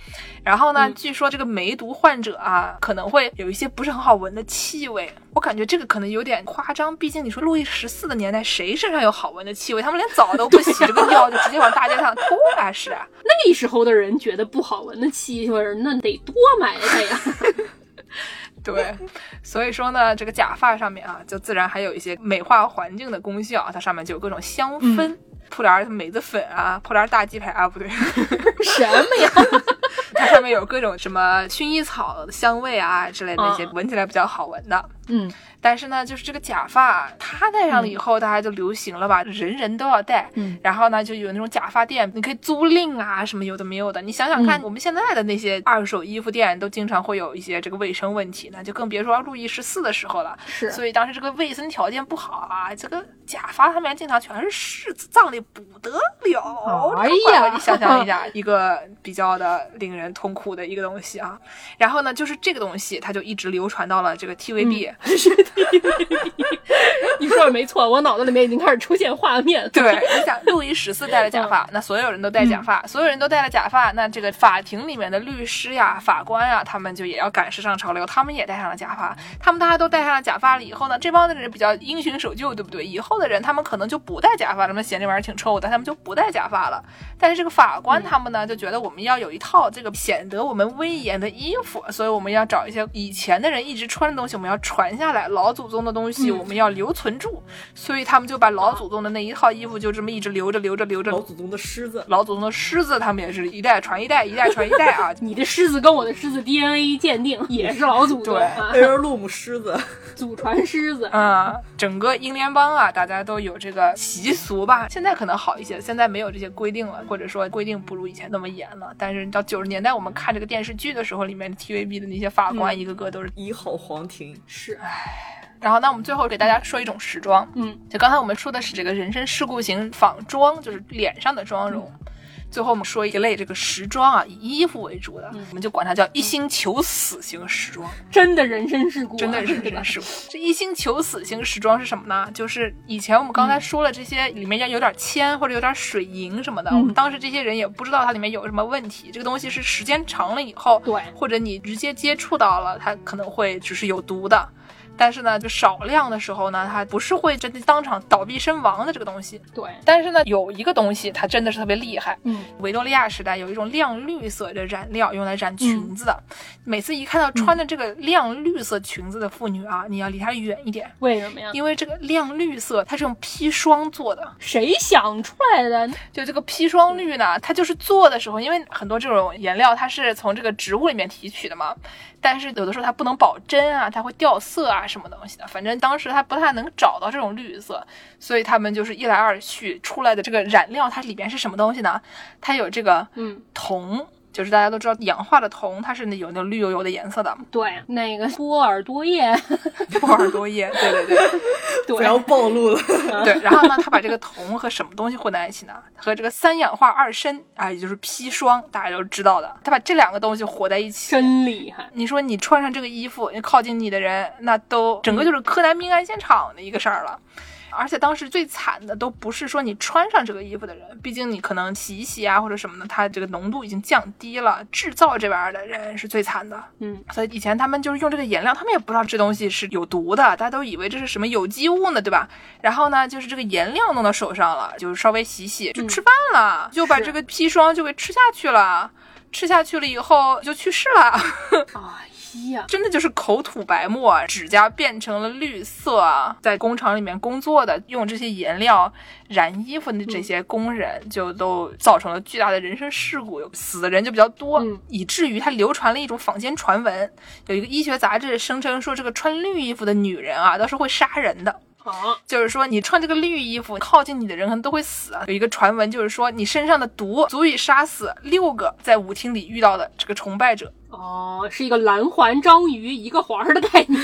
然后呢，据说这个梅毒患者啊，可能会有一些不是很好闻的气味。我感觉这个可能有点夸张，毕竟你说路易十四的年代，谁身上有好闻的气味？他们连澡都不洗，这个尿就直接往大街上吐啊！是啊，那时候的人觉得不好闻的气味，那得多埋汰呀。对，所以说呢，这个假发上面啊，就自然还有一些美化环境的功效，它上面就有各种香氛，铺点梅子粉啊，铺点大鸡排啊，不对，什么呀？它上面有各种什么薰衣草的香味啊之类的那些，闻起来比较好闻的。嗯，但是呢，就是这个假发，他戴上了以后，大家就流行了吧，人人都要戴。嗯，然后呢，就有那种假发店，你可以租赁啊，什么有的没有的。你想想看，我们现在的那些二手衣服店，都经常会有一些这个卫生问题，那就更别说路易十四的时候了。是，所以当时这个卫生条件不好啊，这个假发上面经常全是虱子，脏的不得了。哎呀，你想象一下，一个比较的令人痛苦的一个东西啊。然后呢，就是这个东西，它就一直流传到了这个 TVB。你说的没错，我脑子里面已经开始出现画面。对，你想，路易十四戴了假发，那所有人都戴假发，所有人都戴了假发，那这个法庭里面的律师呀、法官呀，他们就也要赶时尚潮流，他们也戴上了假发。他们大家都戴上了假发了以后呢，这帮的人比较因循守旧，对不对？以后的人他们可能就不戴假发，他们嫌这玩意儿挺臭的，他们就不戴假发了。但是这个法官他们呢，就觉得我们要有一套这个显得我们威严的衣服，所以我们要找一些以前的人一直穿的东西，我们要传下来，老祖宗的东西我们要留存住。所以他们就把老祖宗的那一套衣服就这么一直留着，留着，留着。老祖宗的狮子，老祖宗的狮子，他们也是一代传一代，一代传一代啊。你的狮子跟我的狮子 DNA 鉴定 也是老祖宗，对，Heirloom 狮子，祖传狮子。啊，整个英联邦啊，大家都有这个习俗吧。现在可能好一些，现在没有这些规定了，或者说规定不如以前那么严了。但是到九十年代，我们看这个电视剧的时候，里面 TVB 的那些法官，一个个都是一号皇庭，是，唉。然后，那我们最后给大家说一种时装，嗯，就刚才我们说的是这个人身事故型仿妆，就是脸上的妆容。最后我们说一类这个时装啊，以衣服为主的，我们就管它叫一心求死型时装。真的人生事故，真的人生事故。这一心求死型时装是什么呢？就是以前我们刚才说了这些，里面要有点铅或者有点水银什么的。我们当时这些人也不知道它里面有什么问题。这个东西是时间长了以后，对，或者你直接接触到了，它可能会只是有毒的。但是呢，就少量的时候呢，它不是会真的当场倒闭身亡的这个东西。对。但是呢，有一个东西它真的是特别厉害。嗯。维多利亚时代有一种亮绿色的染料用来染裙子的，每次一看到穿着这个亮绿色裙子的妇女啊，你要离她远一点。为什么呀？因为这个亮绿色它是用砒霜做的。谁想出来的？就这个砒霜绿呢，它就是做的时候，因为很多这种颜料它是从这个植物里面提取的嘛。但是有的时候它不能保真啊，它会掉色啊，什么东西的。反正当时它不太能找到这种绿色，所以他们就是一来二去出来的这个染料，它里边是什么东西呢？它有这个嗯铜。就是大家都知道，氧化的铜它是那有那绿油油的颜色的。对，那个波尔多液，波尔多液，对对对，然后暴露了。对，然后呢，他把这个铜和什么东西混在一起呢？和这个三氧化二砷啊，也就是砒霜，大家都知道的。他把这两个东西混在一起，真厉害。你说你穿上这个衣服，你靠近你的人，那都整个就是柯南命案现场的一个事儿了。而且当时最惨的都不是说你穿上这个衣服的人，毕竟你可能洗一洗啊或者什么的，它这个浓度已经降低了。制造这玩意儿的人是最惨的。嗯，所以以前他们就是用这个颜料，他们也不知道这东西是有毒的，大家都以为这是什么有机物呢，对吧？然后呢，就是这个颜料弄到手上了，就是稍微洗洗就吃饭了，就把这个砒霜就给吃下去了。吃下去了以后就去世了，哎呀，真的就是口吐白沫，指甲变成了绿色啊！在工厂里面工作的，用这些颜料染衣服的这些工人，就都造成了巨大的人身事故，死的人就比较多，嗯以至于它流传了一种坊间传闻，有一个医学杂志声称说，这个穿绿衣服的女人啊，都是会杀人的。啊，就是说，你穿这个绿衣服，靠近你的人可能都会死。有一个传闻，就是说你身上的毒足以杀死六个在舞厅里遇到的这个崇拜者。哦，是一个蓝环章鱼一个环儿的概念，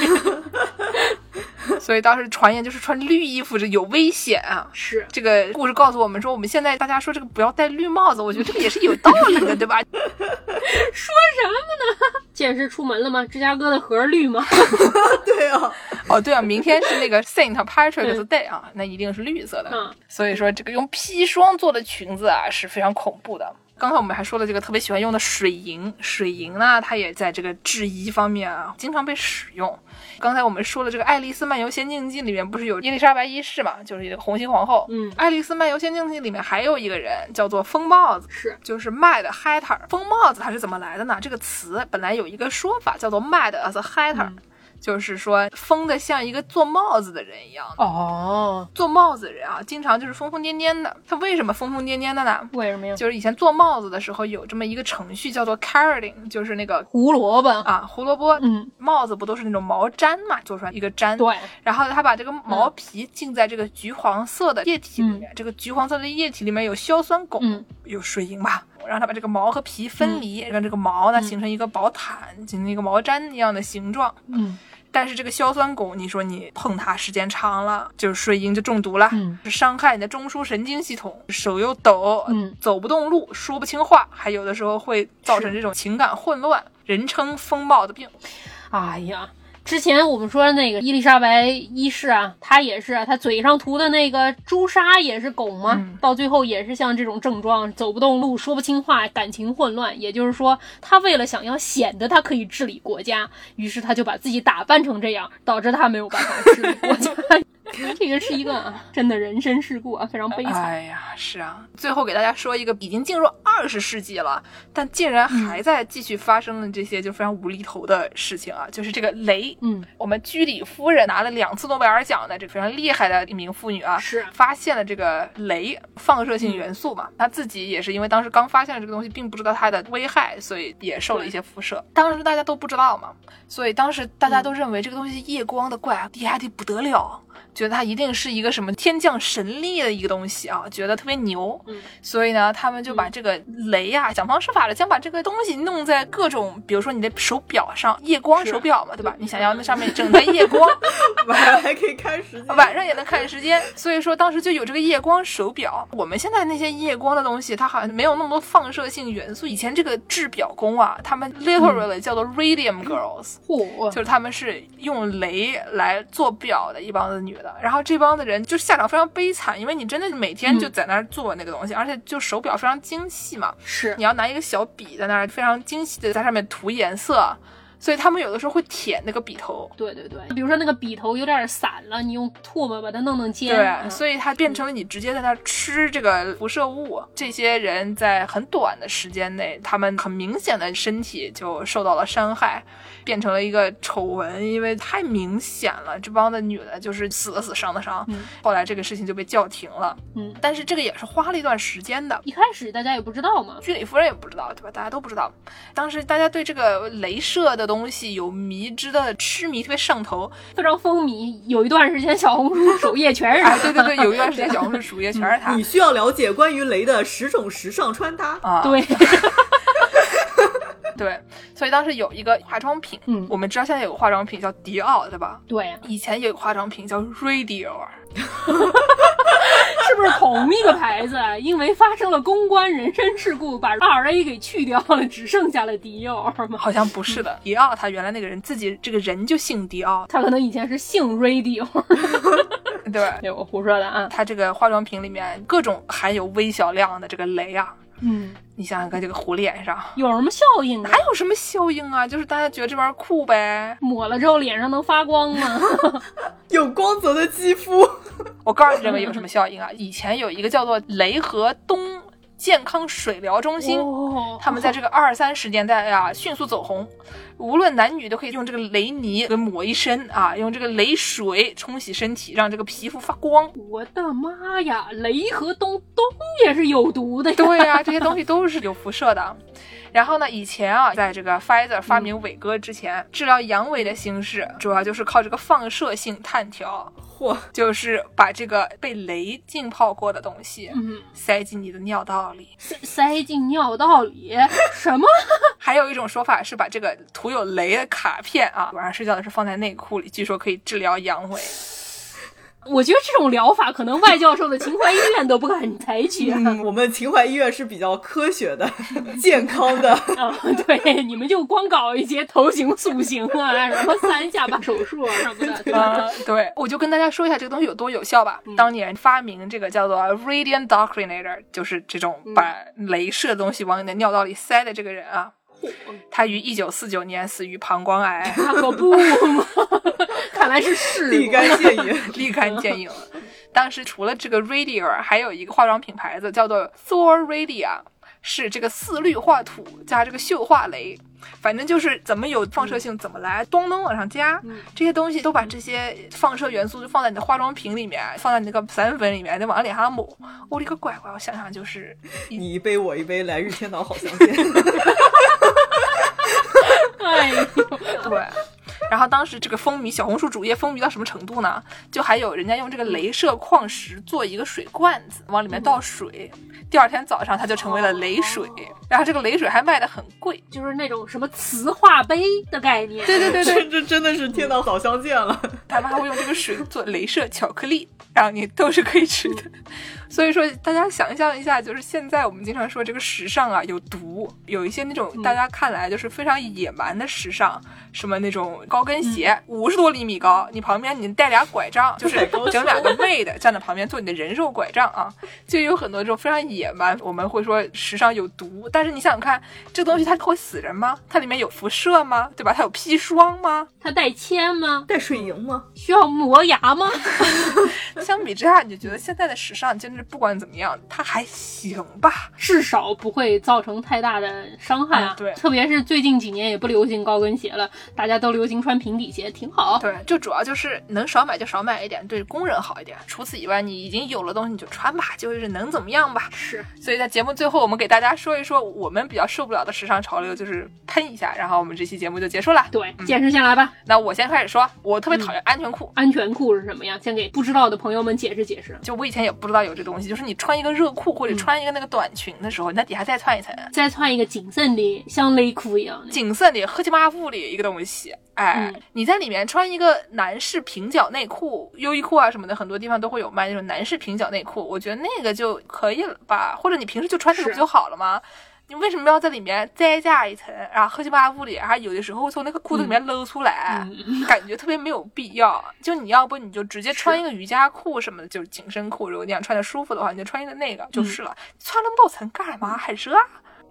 所以当时传言就是穿绿衣服这有危险啊。是这个故事告诉我们说，我们现在大家说这个不要戴绿帽子，我觉得这个也是有道理的，对吧？说什么呢？健身出门了吗？芝加哥的河绿吗？对啊，哦，对啊，明天是那个 Saint Patrick's Day 啊，那一定是绿色的。嗯所以说，这个用砒霜做的裙子啊是非常恐怖的。刚才我们还说了这个特别喜欢用的水银，水银呢，它也在这个制衣方面啊经常被使用。刚才我们说的这个《爱丽丝漫游仙境记》里面不是有伊丽莎白一世嘛，就是一个红心皇后。嗯爱丽丝漫游仙境记》里面还有一个人叫做疯帽子，是就是 Mad Hatter。疯帽子它是怎么来的呢？这个词本来有一个说法叫做 Mad as a Hatter，、就是说疯的像一个做帽子的人一样。哦，做帽子的人啊，经常就是疯疯癫癫的。他为什么疯疯癫癫的呢？为什么呀？就是以前做帽子的时候有这么一个程序叫做 carroting，就是那个胡萝卜，啊胡萝卜，嗯，帽子不都是那种毛毡嘛，做出来一个毡。对，然后他把这个毛皮浸在这个橘黄色的液体里面，这个橘黄色的液体里面有硝酸汞，嗯有水银吧，让它把这个毛和皮分离，让这个毛呢形成一个薄毯，形成一个毛毡一样的形状。嗯但是这个硝酸汞，你说你碰它时间长了，就是水银就中毒了，嗯是伤害你的中枢神经系统，手又抖，嗯走不动路，说不清话，还有的时候会造成这种情感混乱，人称风暴的病。哎呀，之前我们说那个伊丽莎白一世啊，她也是，她嘴上涂的那个朱砂也是汞嘛，嗯到最后也是像这种症状，走不动路，说不清话，感情混乱。也就是说，她为了想要显得她可以治理国家，于是她就把自己打扮成这样，导致她没有办法治理国家。这个是一个啊真的人身事故啊，非常悲惨。哎呀，是啊。最后给大家说一个，已经进入二十世纪了，但竟然还在继续发生的这些就非常无厘头的事情啊，就是这个镭。嗯，我们居里夫人拿了两次诺贝尔奖的这个非常厉害的一名妇女啊，是发现了这个镭放射性元素嘛，她自己也是因为当时刚发现了这个东西，并不知道它的危害，所以也受了一些辐射。当时大家都不知道嘛，所以当时大家都认为这个东西夜光的怪厉害的不得了。觉得它一定是一个什么天降神力的一个东西啊，觉得特别牛，嗯。所以呢，他们就把这个雷呀、想方设法的将把这个东西弄在各种，比如说你的手表上，夜光手表嘛，对吧？你想要那上面整台夜光，晚上还可以看时间，晚上也能看时间，所以说当时就有这个夜光手表。我们现在那些夜光的东西，它好像没有那么多放射性元素。以前这个制表工啊，他们 literally 叫做 radium girls，、嚯，就是他们是用镭来做表的一帮子女的，然后这帮的人就下场非常悲惨，因为你真的每天就在那儿做那个东西，而且就手表非常精细嘛，是你要拿一个小笔在那儿非常精细的在上面涂颜色，所以他们有的时候会舔那个笔头。对对对，比如说那个笔头有点散了，你用唾沫把它弄弄尖。对，嗯所以它变成了你直接在那儿吃这个辐射物。这些人在很短的时间内，他们很明显的身体就受到了伤害，变成了一个丑闻，因为太明显了。这帮的女的就是死的死，伤的伤。嗯后来这个事情就被叫停了，嗯，但是这个也是花了一段时间的。一开始大家也不知道嘛，居里夫人也不知道，对吧？大家都不知道。当时大家对这个镭射的东西有迷之的痴迷，特别上头。非常风靡。有一段时间小红书首页全是它。哎，对对对，有一段时间小红书首页全是他 你需要了解关于雷的十种时尚穿搭。啊。对，对，所以当时有一个化妆品，嗯我们知道现在有个化妆品叫迪奥，对吧？对，以前有个化妆品叫 Radio，是不是同一个牌子？啊因为发生了公关人身事故，把 R A 给去掉了，只剩下了迪奥吗？好像不是的。迪奥他原来那个人自己这个人就姓迪奥，他可能以前是姓 Radio，对，对 我胡说的啊。它这个化妆品里面各种含有微小量的这个镭啊，嗯，你想想看，这个糊脸上有什么效应哪？有什么效应啊？就是大家觉得这玩意儿酷呗。抹了之后脸上能发光吗？有光泽的肌肤，我告诉你，这个有什么效应啊？以前有一个叫做雷和东健康水疗中心，哦他们在这个二三十年代啊迅速走红，无论男女都可以用这个雷泥给抹一身啊，用这个雷水冲洗身体，让这个皮肤发光。我的妈呀，雷和东东也是有毒的呀！对呀、这些东西都是有辐射的。然后呢，以前啊，在这个 Pfizer 发明伟哥之前，治疗阳痿的形式主要就是靠这个放射性炭条，嚯，就是把这个被雷浸泡过的东西嗯，塞进你的尿道里。塞塞进尿道里，什么？还有一种说法是把这个涂有雷的卡片啊，晚上睡觉的时候放在内裤里，据说可以治疗阳痿。我觉得这种疗法可能外教授的情怀医院都不敢采取啊。嗯，我们情怀医院是比较科学的、健康的。啊，对，你们就光搞一些头型、塑形啊，什么三下巴手术啊什么的，对吧？啊，对，我就跟大家说一下这个东西有多有效吧。当年发明这个叫做 Radiant Doctrinator，就是这种把镭射的东西往你的尿道里塞的这个人啊，他于一九四九年死于膀胱癌，那可不嘛，看来是是立。竿见影。立竿见影。当时除了这个 Radier，还有一个化妆品牌子叫做 Thor Radia，是这个四氯化土加这个溴化镭，反正就是怎么有放射性怎么来，咚咚往上加。这些东西都把这些放射元素就放在你的化妆品里面，放在你那个散粉里面，再往脸上抹。我勒个乖乖！我想想就是你一杯我一杯，来日天堂好相见。哎呦，对。然后当时这个风靡小红书主页风靡到什么程度呢？就还有人家用这个镭射矿石做一个水罐子，往里面倒水，第二天早上它就成为了镭水。然后这个镭水还卖的很贵。就是那种什么磁化杯的概念。对对对对，这这真的是天道早相见了。他们还会用这个水做镭射巧克力，然后你都是可以吃的。所以说，大家想象一下，就是现在我们经常说这个时尚啊有毒，有一些那种大家看来就是非常野蛮的时尚，什么那种高跟鞋五十多厘米高，你旁边你带俩拐杖，就是整两个妹的站在旁边做你的人肉拐杖啊，就有很多这种非常野蛮，我们会说时尚有毒，但是你想想看，这东西它会死人吗？它里面有辐射吗？对吧？它有砒霜吗？它带铅吗？带水银吗？需要磨牙吗？相比之下，你就觉得现在的时尚真的不管怎么样，它还行吧？至少不会造成太大的伤害啊。嗯对特别是最近几年也不流行高跟鞋了，大家都流行穿平底鞋，挺好。对，就主要就是能少买就少买一点，对工人好一点。除此以外，你已经有了东西你就穿吧，就是能怎么样吧。是，所以在节目最后，我们给大家说一说我们比较受不了的时尚潮流，就是喷一下，然后我们这期节目就结束了。对，坚持下来吧。那我先开始说，我特别讨厌安全裤。安全裤是什么呀？先给不知道的朋友们解释解释。就我以前也不知道有这东西，就是你穿一个热裤或者穿一个那个短裙的时候，你在底下再穿一层，再穿一个紧身的，像内裤一样的。紧身的黑漆麻布的一个东西，哎，嗯你在里面穿一个男士平角内裤、优衣库啊什么的，很多地方都会有卖那种男士平角内裤，我觉得那个就可以了吧？或者你平时就穿这个不就好了吗？你为什么要在里面再加一层，然后黑漆八布里，还有的时候从那个裤子里面露出来，嗯感觉特别没有必要。就你要不你就直接穿一个瑜伽裤什么的，就是紧身裤，如果你想穿的舒服的话，你就穿一个那个就是了。穿那么多层干嘛？还热啊？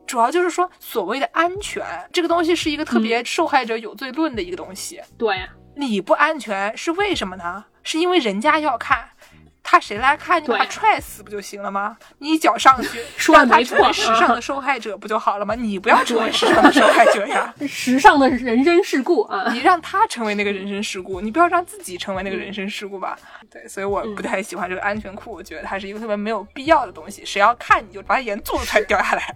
主要就是说，所谓的安全这个东西是一个特别受害者有罪论的一个东西。对呀，你不安全是为什么呢？是因为人家要看，他谁来看你把他踹死不就行了吗？你一脚上去，说得让他没错成为时尚的受害者不就好了吗？你不要成为时尚的受害者呀。时尚的人生事故啊。你让他成为那个人生事故，你不要让自己成为那个人生事故吧。对，所以我不太喜欢这个安全裤，我觉得它是一个特别没有必要的东西。谁要看你就把眼珠子才掉下来。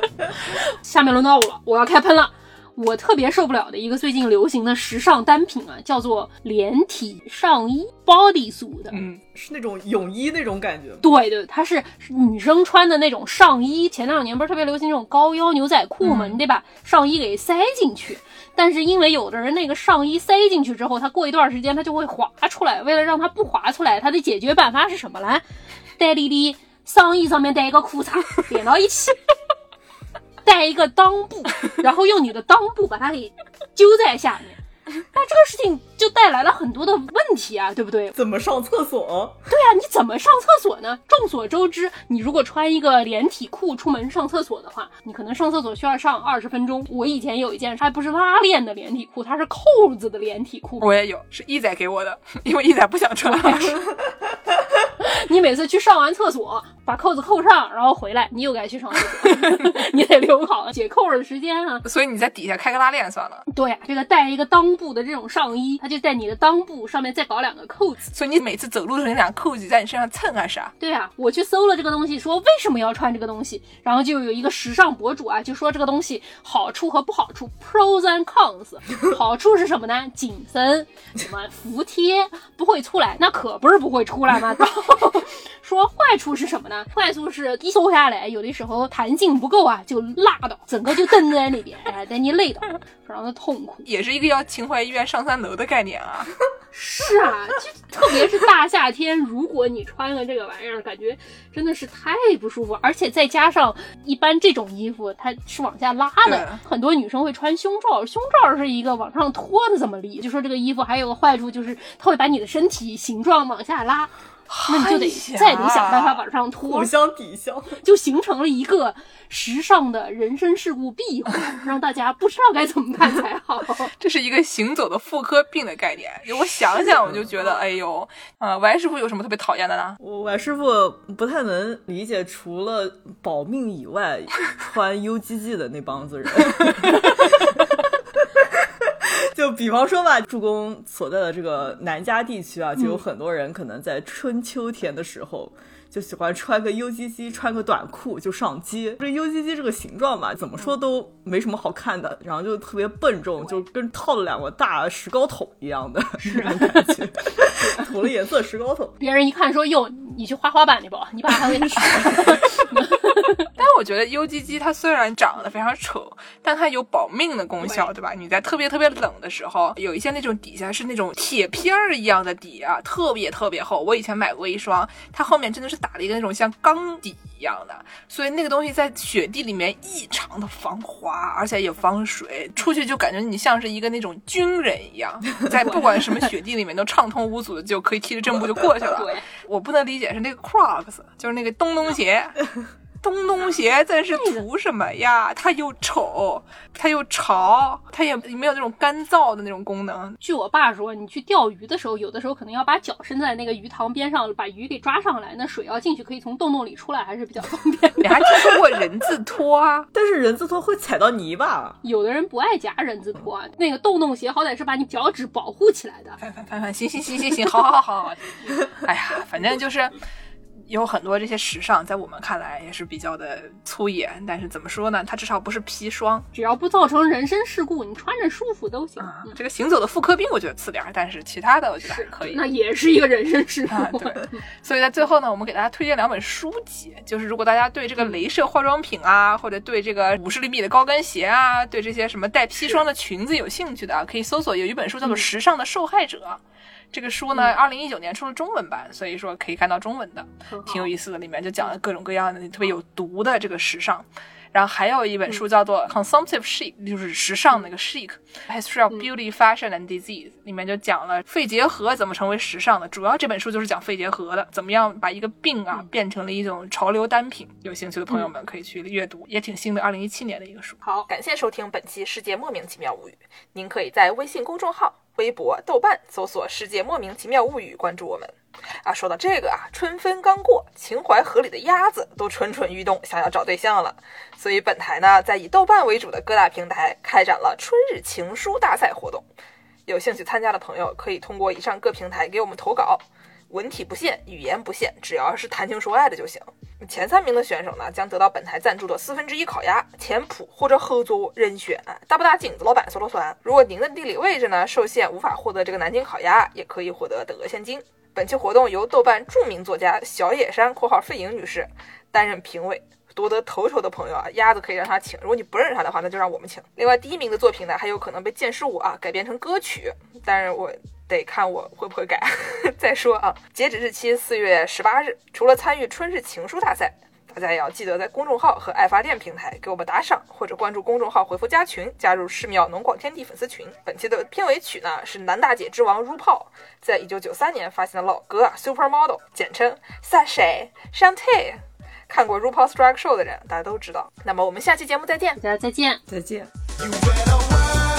下面轮到我了，我要开喷了。我特别受不了的一个最近流行的时尚单品啊，叫做连体上衣 bodysuit 的。嗯，是那种泳衣那种感觉？对对，它是女生穿的那种上衣。前两年不是特别流行这种高腰牛仔裤嘛，你得把上衣给塞进去。但是因为有的人那个上衣塞进去之后，它过一段时间它就会滑出来。为了让它不滑出来，它的解决办法是什么来？戴丽丽上衣上面戴一个裤衩连到一起，带一个裆部，然后用你的裆部把它给揪在下面。那这个事情就带来了很多的问题啊，对不对？怎么上厕所？对啊，你怎么上厕所呢？众所周知，你如果穿一个连体裤出门上厕所的话，你可能上厕所需要上二十分钟。我以前有一件，它不是拉链的连体裤，它是扣子的连体裤。我也有，是一仔给我的，因为一仔不想穿。你每次去上完厕所，把扣子扣上，然后回来，你又该去上厕所，你得留好解扣的时间啊。所以你在底下开个拉链算了。对呀，这个带一个裆部的这种上衣，它就在你的裆部上面再搞两个扣子。所以你每次走路的时候，那两个扣子在你身上蹭啊啥？对啊，我去搜了这个东西，说为什么要穿这个东西，然后就有一个时尚博主啊，就说这个东西好处和不好处，pros and cons。好处是什么呢？紧身，什么服帖，不会出来，那可不是不会出来吗？说坏处是什么呢？坏处是一搜下来，有的时候弹性不够啊，就拉倒，整个就蹬在那边，哎，带你累的，非常的痛苦。也是一个要情怀医院上三楼的概念啊。是啊，就特别是大夏天，如果你穿了这个玩意儿，感觉真的是太不舒服。而且再加上一般这种衣服它是往下拉的，很多女生会穿胸罩，胸罩是一个往上托的这么力。就说这个衣服还有个坏处，就是它会把你的身体形状往下拉。那你就得再得想办法往上拖，互相抵消，就形成了一个时尚的人身事故闭环，让大家不知道该怎么办才好。这是一个行走的妇科病的概念。我想想，我就觉得，哎呦，啊，歪师傅有什么特别讨厌的呢？我王师傅不太能理解，除了保命以外，穿 UGG 的那帮子人。就比方说吧，助攻所在的这个南加地区啊，就有很多人可能在春秋天的时候就喜欢穿个 UGG，穿个短裤就上街。这 UGG 这个形状嘛，怎么说都没什么好看的，然后就特别笨重，就跟套了两个大石膏桶一样的 那种感觉，涂了颜色石膏桶。别人一看说：“哟，你去滑滑板去吧，你把它给洗了。” 但我觉得 UGG 它虽然长得非常丑，但它有保命的功效，对吧？你在特别特别冷的时候，有一些那种底下是那种铁片儿一样的底啊，特别特别厚。我以前买过一双，它后面真的是打了一个那种像钢底一样的，所以那个东西在雪地里面异常的防滑，而且也防水，出去就感觉你像是一个那种军人一样，在不管什么雪地里面都畅通无阻的就可以踢着正步就过去了。我不能理解是那个 Crocs，就是那个洞洞鞋。洞洞鞋真是图什么呀？它又丑，它又潮，它也没有那种干燥的那种功能。据我爸说，你去钓鱼的时候，有的时候可能要把脚伸在那个鱼塘边上，把鱼给抓上来，那水要进去，可以从洞洞里出来，还是比较方便。你还听说过人字拖啊？但是人字拖会踩到泥巴？有的人不爱夹人字拖，那个洞洞鞋好歹是把你脚趾保护起来的。翻翻翻翻，行行行行行，好好好好。哎呀，反正就是。有很多这些时尚，在我们看来也是比较的粗野，但是怎么说呢？它至少不是砒霜，只要不造成人身事故，你穿着舒服都行。这个行走的妇科病我觉得次点儿，但是其他的我觉得还可以。那也是一个人身事故。对，所以在最后呢，我们给大家推荐两本书籍，就是如果大家对这个镭射化妆品啊，或者对这个五十厘米的高跟鞋啊，对这些什么带砒霜的裙子有兴趣的，可以搜索有一本书叫做《时尚的受害者》。这个书呢，二零一九年出了中文版，所以说可以看到中文的，挺有意思的。里面就讲了各种各样的特别有毒的这个时尚。然后还有一本书叫做《Consumptive Chic》，就是时尚那个 chic，History of Beauty, Fashion and Disease，里面就讲了肺结核怎么成为时尚的。主要这本书就是讲肺结核的，怎么样把一个病啊变成了一种潮流单品。有兴趣的朋友们可以去阅读，也挺新的，二零一七年的一个书。好，感谢收听本期《世界莫名其妙物语》，您可以在微信公众号。微博、豆瓣搜索“世界莫名其妙物语”，关注我们。啊，说到这个啊，春分刚过，秦淮河里的鸭子都蠢蠢欲动，想要找对象了。所以本台呢，在以豆瓣为主的各大平台开展了春日情书大赛活动。有兴趣参加的朋友，可以通过以上各平台给我们投稿。文体不限，语言不限，只要是谈情说爱的就行。前三名的选手呢，将得到本台赞助的四分之一烤鸭，前仆或者后座任选。大不大井子老板说了算。如果您的地理位置呢受限，无法获得这个南京烤鸭，也可以获得等额现金。本期活动由豆瓣著名作家小野山（括号费莹女士）担任评委。夺得头筹的朋友啊，鸭子可以让他请。如果你不认识他的话，那就让我们请。另外，第一名的作品呢，还有可能被剑师舞啊改编成歌曲，但是我得看我会不会改 再说啊。截止日期四月十八日。除了参与春日情书大赛。大家也要记得在公众号和爱发电平台给我们打赏，或者关注公众号回复加群，加入寺庙农广天地粉丝群。本期的片尾曲呢是男大姐之王 RuPaul 在一九九三年发行的老歌啊 Supermodel，简称 Sashay Shantae。看过 RuPaul's Drag Show 的人，大家都知道。那么我们下期节目再见。大家再见。再见。You